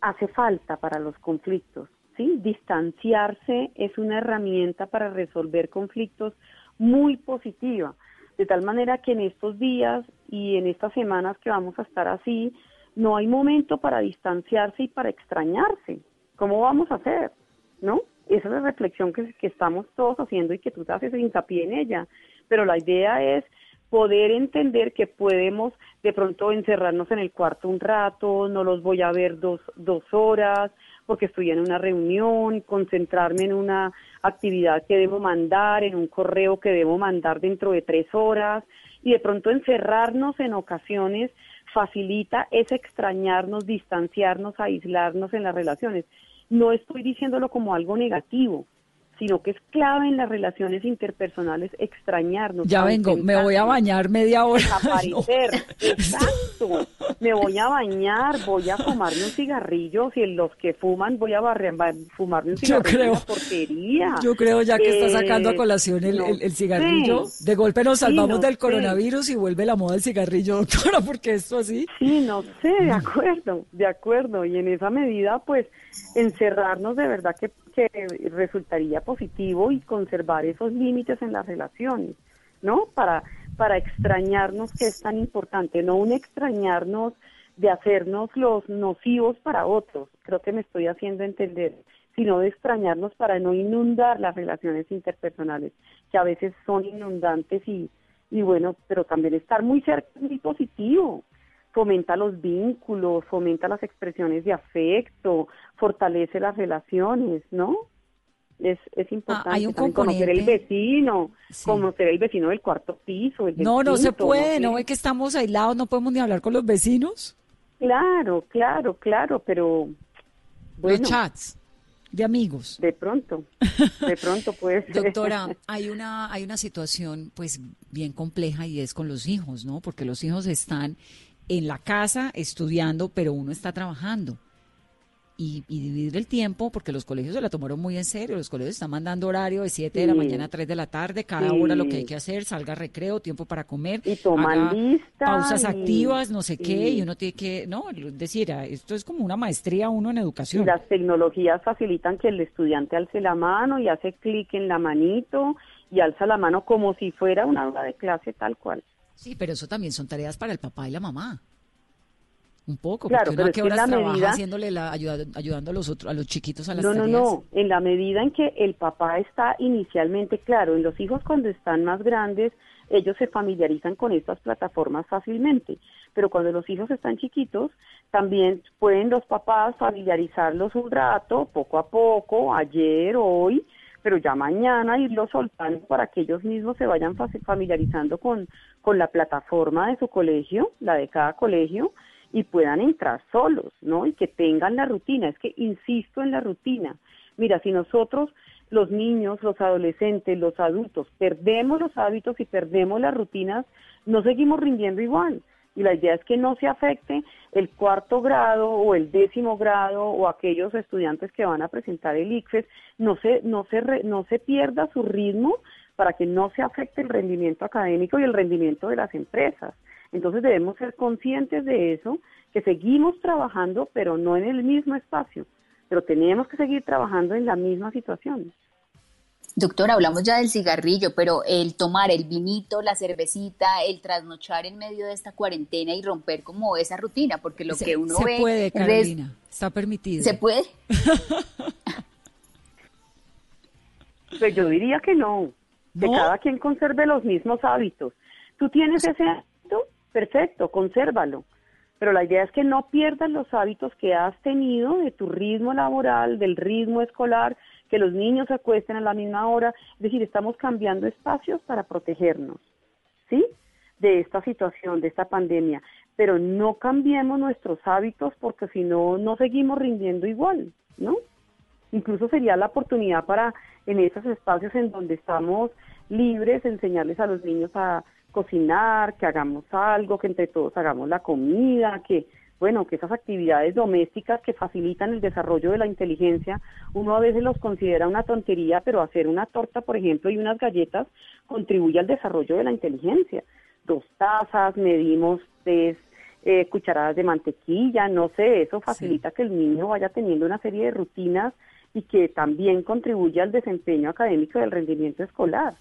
[SPEAKER 13] hace falta para los conflictos. ¿sí? Distanciarse es una herramienta para resolver conflictos muy positiva, de tal manera que en estos días y en estas semanas que vamos a estar así, no hay momento para distanciarse y para extrañarse. ¿Cómo vamos a hacer? ¿No? Esa es la reflexión que, que estamos todos haciendo y que tú te haces hincapié en ella. Pero la idea es poder entender que podemos de pronto encerrarnos en el cuarto un rato, no los voy a ver dos, dos horas porque estoy en una reunión, concentrarme en una actividad que debo mandar, en un correo que debo mandar dentro de tres horas y de pronto encerrarnos en ocasiones facilita ese extrañarnos, distanciarnos, aislarnos en las relaciones. No estoy diciéndolo como algo negativo, sino que es clave en las relaciones interpersonales extrañarnos.
[SPEAKER 2] Ya vengo, me voy a bañar media hora.
[SPEAKER 13] Desaparecer, exacto. Me voy a bañar, voy a fumarme un cigarrillo. Si los que fuman, voy a fumarme un cigarrillo. Yo creo, porquería.
[SPEAKER 2] Yo creo, ya que está sacando a eh, colación el, cigarrillo, de golpe nos salvamos del coronavirus y vuelve la moda del cigarrillo, doctora, porque esto así.
[SPEAKER 13] Sí, no sé, de acuerdo, de acuerdo. Y en esa medida, pues, encerrarnos de verdad que que resultaría positivo y conservar esos límites en las relaciones, ¿no? Para, para extrañarnos que es tan importante, no un extrañarnos de hacernos los nocivos para otros, creo que me estoy haciendo entender, sino de extrañarnos para no inundar las relaciones interpersonales, que a veces son inundantes y, y bueno, pero también estar muy cerca es muy positivo, fomenta los vínculos, fomenta las expresiones de afecto, fortalece las relaciones, ¿no? Es, es ah, importante conocer el vecino, conocer el vecino del cuarto piso.
[SPEAKER 2] no, no se puede, no es que estamos aislados, no podemos ni hablar con los vecinos.
[SPEAKER 13] Claro, claro, claro, pero
[SPEAKER 2] bueno. Los chats de amigos.
[SPEAKER 13] De pronto, de pronto puede ser.
[SPEAKER 2] Doctora, hay una, hay una situación pues bien compleja y es con los hijos, ¿no? Porque los hijos están en la casa estudiando, pero uno está trabajando. Y, dividir el tiempo, porque los colegios se la tomaron muy en serio, los colegios están mandando horario de 7 de la mañana a 3 de la tarde, cada hora lo que hay que hacer, salga recreo, tiempo para comer,
[SPEAKER 13] y toman
[SPEAKER 2] pausas activas, no sé qué, y uno tiene que, no, decir, ah, esto es como una maestría uno en educación.
[SPEAKER 13] Las tecnologías facilitan que el estudiante alce la mano y hace clic en la manito y alza la mano como si fuera una hora de clase tal cual.
[SPEAKER 2] Sí, pero eso también son tareas para el papá y la mamá. Un poco, claro, porque uno a qué horas trabaja haciéndole la, ayudando a los otros, a los chiquitos a las
[SPEAKER 13] no, No, no, en la medida en que el papá está inicialmente, claro, en los hijos cuando están más grandes, ellos se familiarizan con estas plataformas fácilmente, pero cuando los hijos están chiquitos, también pueden los papás familiarizarlos un rato, poco a poco, ayer, hoy, pero ya mañana irlo soltando para que ellos mismos se vayan familiarizando con, con la plataforma de su colegio, la de cada colegio, y puedan entrar solos, ¿no? Y que tengan la rutina. Es que insisto en la rutina. Mira, si nosotros, los niños, los adolescentes, los adultos, perdemos los hábitos y perdemos las rutinas, no seguimos rindiendo igual. Y la idea es que no se afecte el cuarto grado o el décimo grado o aquellos estudiantes que van a presentar el ICFES, no se, no se, no se pierda su ritmo para que no se afecte el rendimiento académico y el rendimiento de las empresas. Entonces debemos ser conscientes de eso, que seguimos trabajando, pero no en el mismo espacio, pero tenemos que seguir trabajando en la misma situación.
[SPEAKER 5] Doctor, hablamos ya del cigarrillo, pero el tomar el vinito, la cervecita, el trasnochar en medio de esta cuarentena y romper como esa rutina, porque lo que uno ve...
[SPEAKER 2] Se puede, Carolina, está permitido.
[SPEAKER 5] ¿Se puede?
[SPEAKER 13] pues yo diría que no, que cada quien conserve los mismos hábitos. Tú tienes ese hábito, perfecto, consérvalo, pero la idea es que no pierdas los hábitos que has tenido de tu ritmo laboral, del ritmo escolar, que los niños se acuesten a la misma hora, es decir, estamos cambiando espacios para protegernos, ¿sí? De esta situación, de esta pandemia, pero no cambiemos nuestros hábitos porque si no, no seguimos rindiendo igual, ¿no? Incluso sería la oportunidad para en esos espacios en donde estamos libres, enseñarles a los niños a cocinar, que hagamos algo, que entre todos hagamos la comida, que bueno, que esas actividades domésticas que facilitan el desarrollo de la inteligencia, uno a veces los considera una tontería, pero hacer una torta, por ejemplo, y unas galletas contribuye al desarrollo de la inteligencia. Dos tazas, medimos tres eh, cucharadas de mantequilla, no sé, eso facilita que el niño vaya teniendo una serie de rutinas y que también contribuye al desempeño académico del rendimiento escolar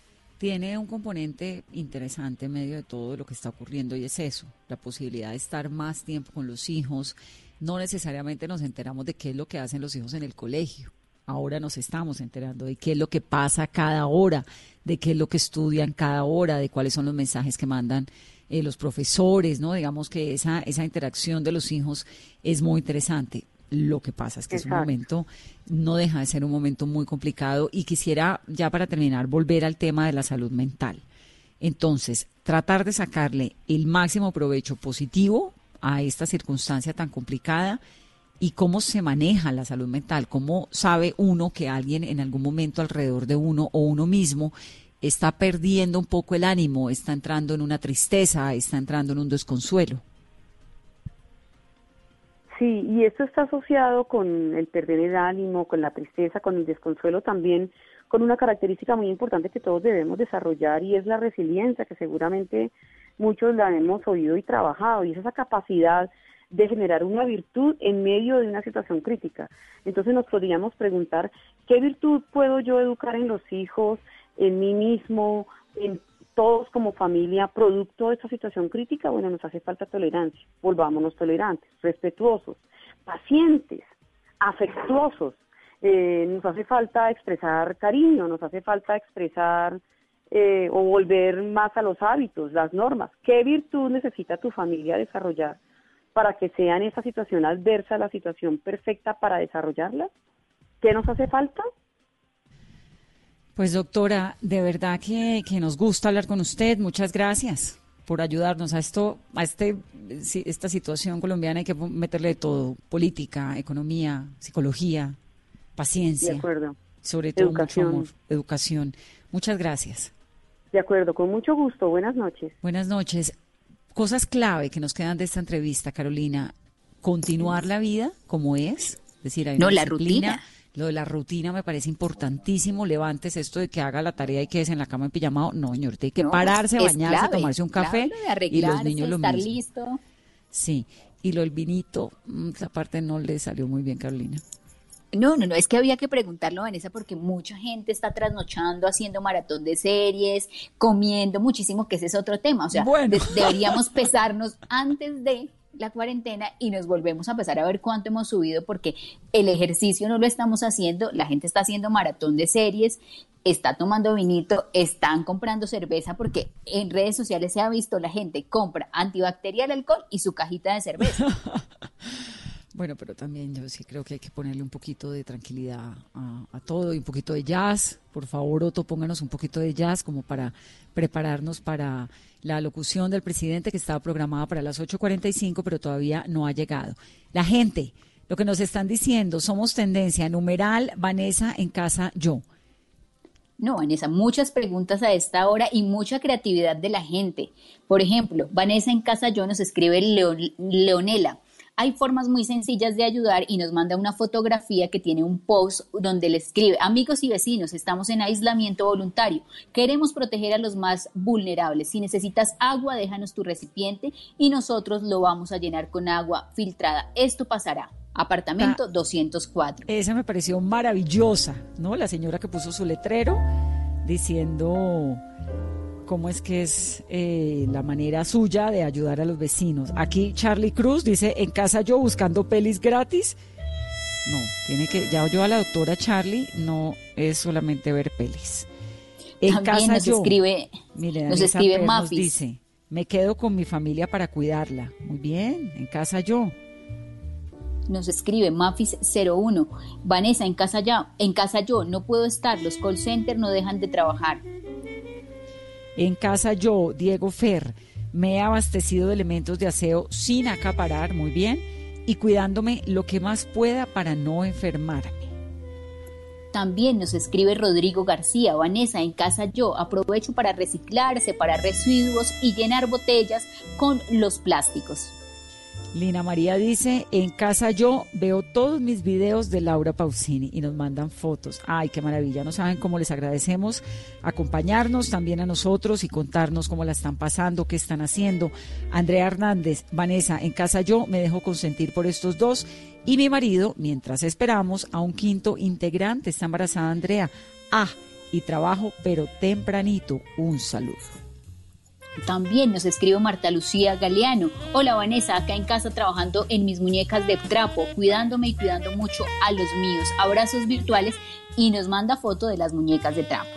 [SPEAKER 2] tiene un componente interesante en medio de todo lo que está ocurriendo y es eso, la posibilidad de estar más tiempo con los hijos. No necesariamente nos enteramos de qué es lo que hacen los hijos en el colegio. Ahora nos estamos enterando de qué es lo que pasa cada hora, de qué es lo que estudian cada hora, de cuáles son los mensajes que mandan eh, los profesores, ¿no? Digamos que esa, esa interacción de los hijos es muy interesante. Lo que pasa es que es un momento, no deja de ser un momento muy complicado y quisiera ya para terminar volver al tema de la salud mental. Entonces, tratar de sacarle el máximo provecho positivo a esta circunstancia tan complicada y cómo se maneja la salud mental, cómo sabe uno que alguien en algún momento alrededor de uno o uno mismo está perdiendo un poco el ánimo, está entrando en una tristeza, está entrando en un desconsuelo.
[SPEAKER 13] Sí, y esto está asociado con el perder el ánimo, con la tristeza, con el desconsuelo también, con una característica muy importante que todos debemos desarrollar y es la resiliencia, que seguramente muchos la hemos oído y trabajado, y es esa capacidad de generar una virtud en medio de una situación crítica. Entonces nos podríamos preguntar, ¿qué virtud puedo yo educar en los hijos, en mí mismo, en todos como familia, producto de esta situación crítica, bueno, nos hace falta tolerancia. Volvámonos tolerantes, respetuosos, pacientes, afectuosos. Eh, nos hace falta expresar cariño, nos hace falta expresar eh, o volver más a los hábitos, las normas. ¿Qué virtud necesita tu familia desarrollar para que sea en esta situación adversa la situación perfecta para desarrollarla? ¿Qué nos hace falta?
[SPEAKER 2] Pues doctora, de verdad que, nos gusta hablar con usted. Muchas gracias por ayudarnos a esto, a este, esta situación colombiana. Hay que meterle todo: política, economía, psicología, paciencia.
[SPEAKER 13] De acuerdo.
[SPEAKER 2] Sobre todo educación. mucho amor, educación. Muchas gracias.
[SPEAKER 13] De acuerdo, con mucho gusto. Buenas noches.
[SPEAKER 2] Buenas noches. Cosas clave que nos quedan de esta entrevista, Carolina. Continuar la vida como es, es decir, hay
[SPEAKER 5] no, la rutina
[SPEAKER 2] lo de la rutina me parece importantísimo. Levantes esto de que haga la tarea y quedes en la cama en pijamado. No, señor, tiene que pararse, bañarse, tomarse un café y los niños lo
[SPEAKER 5] estar
[SPEAKER 2] mismo.
[SPEAKER 5] listo.
[SPEAKER 2] Sí, y lo del vinito, mm, esa parte no le salió muy bien, Carolina.
[SPEAKER 5] No, no, no, es que había que preguntarlo, Vanessa, porque mucha gente está trasnochando, haciendo maratón de series, comiendo muchísimo, que ese es otro tema. O sea, deberíamos pesarnos antes de la cuarentena y nos volvemos a empezar a ver cuánto hemos subido porque el ejercicio no lo estamos haciendo, la gente está haciendo maratón de series, está tomando vinito, están comprando cerveza porque en redes sociales se ha visto la gente compra antibacterial alcohol y su cajita de cerveza.
[SPEAKER 2] Bueno, pero también yo sí creo que hay que ponerle un poquito de tranquilidad a, todo y un poquito de jazz. Por favor, Otto, pónganos un poquito de jazz como para prepararnos para la locución del presidente que estaba programada para las 8.45, pero todavía no ha llegado. La gente, lo que nos están diciendo, somos tendencia, numeral, Vanessa en casa, yo.
[SPEAKER 5] No, Vanessa, muchas preguntas a esta hora y mucha creatividad de la gente. Por ejemplo, Vanessa en casa yo nos escribe Leonela. Hay formas muy sencillas de ayudar y nos manda una fotografía que tiene un post donde le escribe, amigos y vecinos, estamos en aislamiento voluntario, queremos proteger a los más vulnerables. Si necesitas agua, déjanos tu recipiente y nosotros lo vamos a llenar con agua filtrada. Esto pasará. Apartamento 204.
[SPEAKER 2] Esa me pareció maravillosa, ¿no? La señora que puso su letrero diciendo cómo es que es eh, la manera suya de ayudar a los vecinos. Aquí Charlie Cruz dice, en casa yo buscando pelis gratis. No, tiene que, ya oyó a la doctora Charlie, no es solamente ver pelis.
[SPEAKER 5] En casa nos yo, escribe,
[SPEAKER 2] mire, nos escribe Mafis. dice, me quedo con mi familia para cuidarla. Muy bien, en casa yo
[SPEAKER 5] nos escribe Mafis01, Vanessa, en casa ya, en casa yo, no puedo estar, los call centers no dejan de trabajar.
[SPEAKER 2] En casa yo, Diego Fer, me he abastecido de elementos de aseo sin acaparar, muy bien, y cuidándome lo que más pueda para no enfermarme.
[SPEAKER 5] También nos escribe Rodrigo García, Vanessa, en casa yo aprovecho para reciclar, separar residuos y llenar botellas con los plásticos.
[SPEAKER 2] Lina María dice, en casa yo veo todos mis videos de Laura Pausini y nos mandan fotos. Ay, qué maravilla. No saben cómo les agradecemos acompañarnos también a nosotros y contarnos cómo la están pasando, qué están haciendo. Andrea Hernández, Vanessa, en casa yo me dejo consentir por estos dos y mi marido, mientras esperamos a un quinto integrante, está embarazada Andrea. Ah, y trabajo, pero tempranito. Un saludo.
[SPEAKER 5] También nos escribe Marta Lucía Galeano. Hola Vanessa, acá en casa trabajando en mis muñecas de trapo, cuidándome y cuidando mucho a los míos. Abrazos virtuales y nos manda foto de las muñecas de trapo.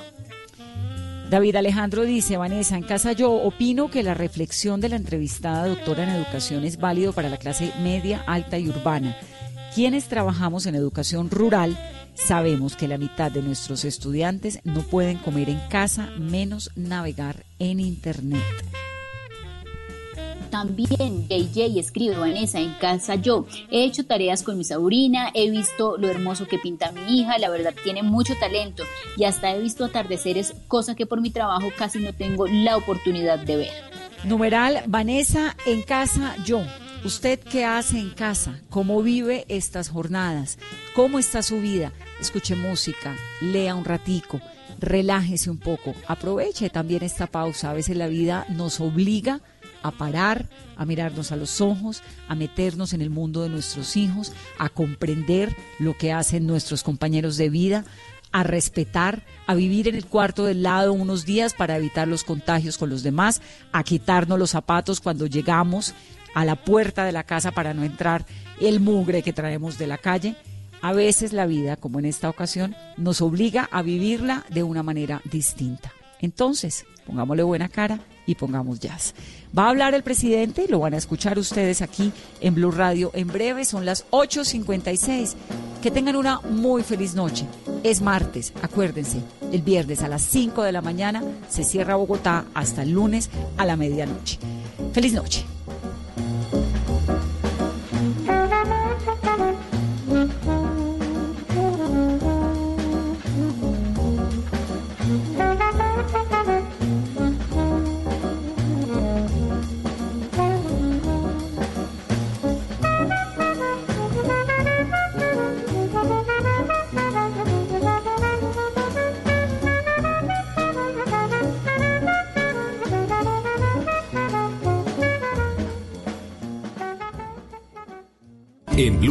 [SPEAKER 2] David Alejandro dice, Vanessa, en casa yo opino que la reflexión de la entrevistada doctora en educación es válido para la clase media, alta y urbana. Quienes trabajamos en educación rural Sabemos que la mitad de nuestros estudiantes no pueden comer en casa, menos navegar en Internet.
[SPEAKER 5] También JJ escribe Vanessa en casa yo. He hecho tareas con mi sobrina, he visto lo hermoso que pinta mi hija, la verdad tiene mucho talento y hasta he visto atardeceres, cosa que por mi trabajo casi no tengo la oportunidad de ver.
[SPEAKER 2] Numeral Vanessa en casa yo. ¿Usted qué hace en casa? ¿Cómo vive estas jornadas? ¿Cómo está su vida? Escuche música, lea un ratico, relájese un poco, aproveche también esta pausa. A veces la vida nos obliga a parar, a mirarnos a los ojos, a meternos en el mundo de nuestros hijos, a comprender lo que hacen nuestros compañeros de vida, a respetar, a vivir en el cuarto del lado unos días para evitar los contagios con los demás, a quitarnos los zapatos cuando llegamos a la puerta de la casa para no entrar el mugre que traemos de la calle. A veces la vida, como en esta ocasión, nos obliga a vivirla de una manera distinta. Entonces, pongámosle buena cara y pongamos jazz. Va a hablar el presidente lo van a escuchar ustedes aquí en Blue Radio en breve, son las 8.56. Que tengan una muy feliz noche. Es martes, acuérdense, el viernes a las 5 de la mañana se cierra Bogotá hasta el lunes a la medianoche. Feliz noche.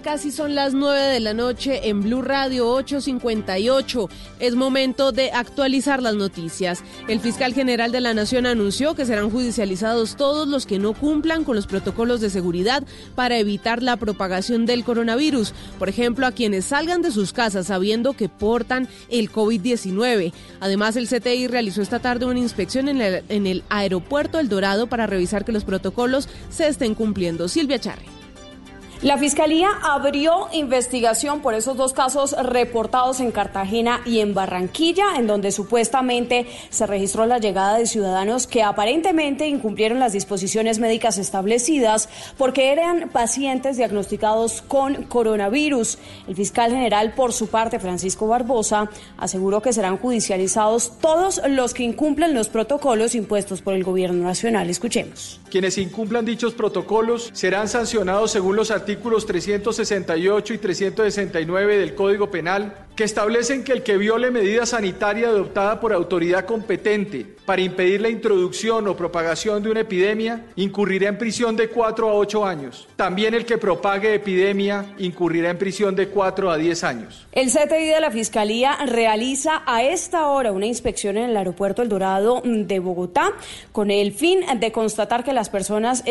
[SPEAKER 7] Casi son las 9 de la noche en Blue Radio 858. Es momento de actualizar las noticias. El fiscal general de la Nación anunció que serán judicializados todos los que no cumplan con los protocolos de seguridad para evitar la propagación del coronavirus. Por ejemplo, a quienes salgan de sus casas sabiendo que portan el COVID-19. Además, el CTI realizó esta tarde una inspección en el, en el aeropuerto El Dorado para revisar que los protocolos se estén cumpliendo. Silvia Charri.
[SPEAKER 14] La Fiscalía abrió investigación por esos dos casos reportados en Cartagena y en Barranquilla, en donde supuestamente se registró la llegada de ciudadanos que aparentemente incumplieron las disposiciones médicas establecidas porque eran pacientes diagnosticados con coronavirus. El fiscal general, por su parte, Francisco Barbosa, aseguró que serán judicializados todos los que incumplen los protocolos impuestos por el Gobierno Nacional. Escuchemos.
[SPEAKER 15] Quienes incumplan dichos protocolos serán sancionados según los artículos artículos 368 y 369 del Código Penal que establecen que el que viole medida sanitaria adoptada por autoridad competente para impedir la introducción o propagación de una epidemia incurrirá en prisión de 4 a 8 años. También el que propague epidemia incurrirá en prisión de 4 a 10 años.
[SPEAKER 14] El CTI de la Fiscalía realiza a esta hora una inspección en el aeropuerto El Dorado de Bogotá con el fin de constatar que las personas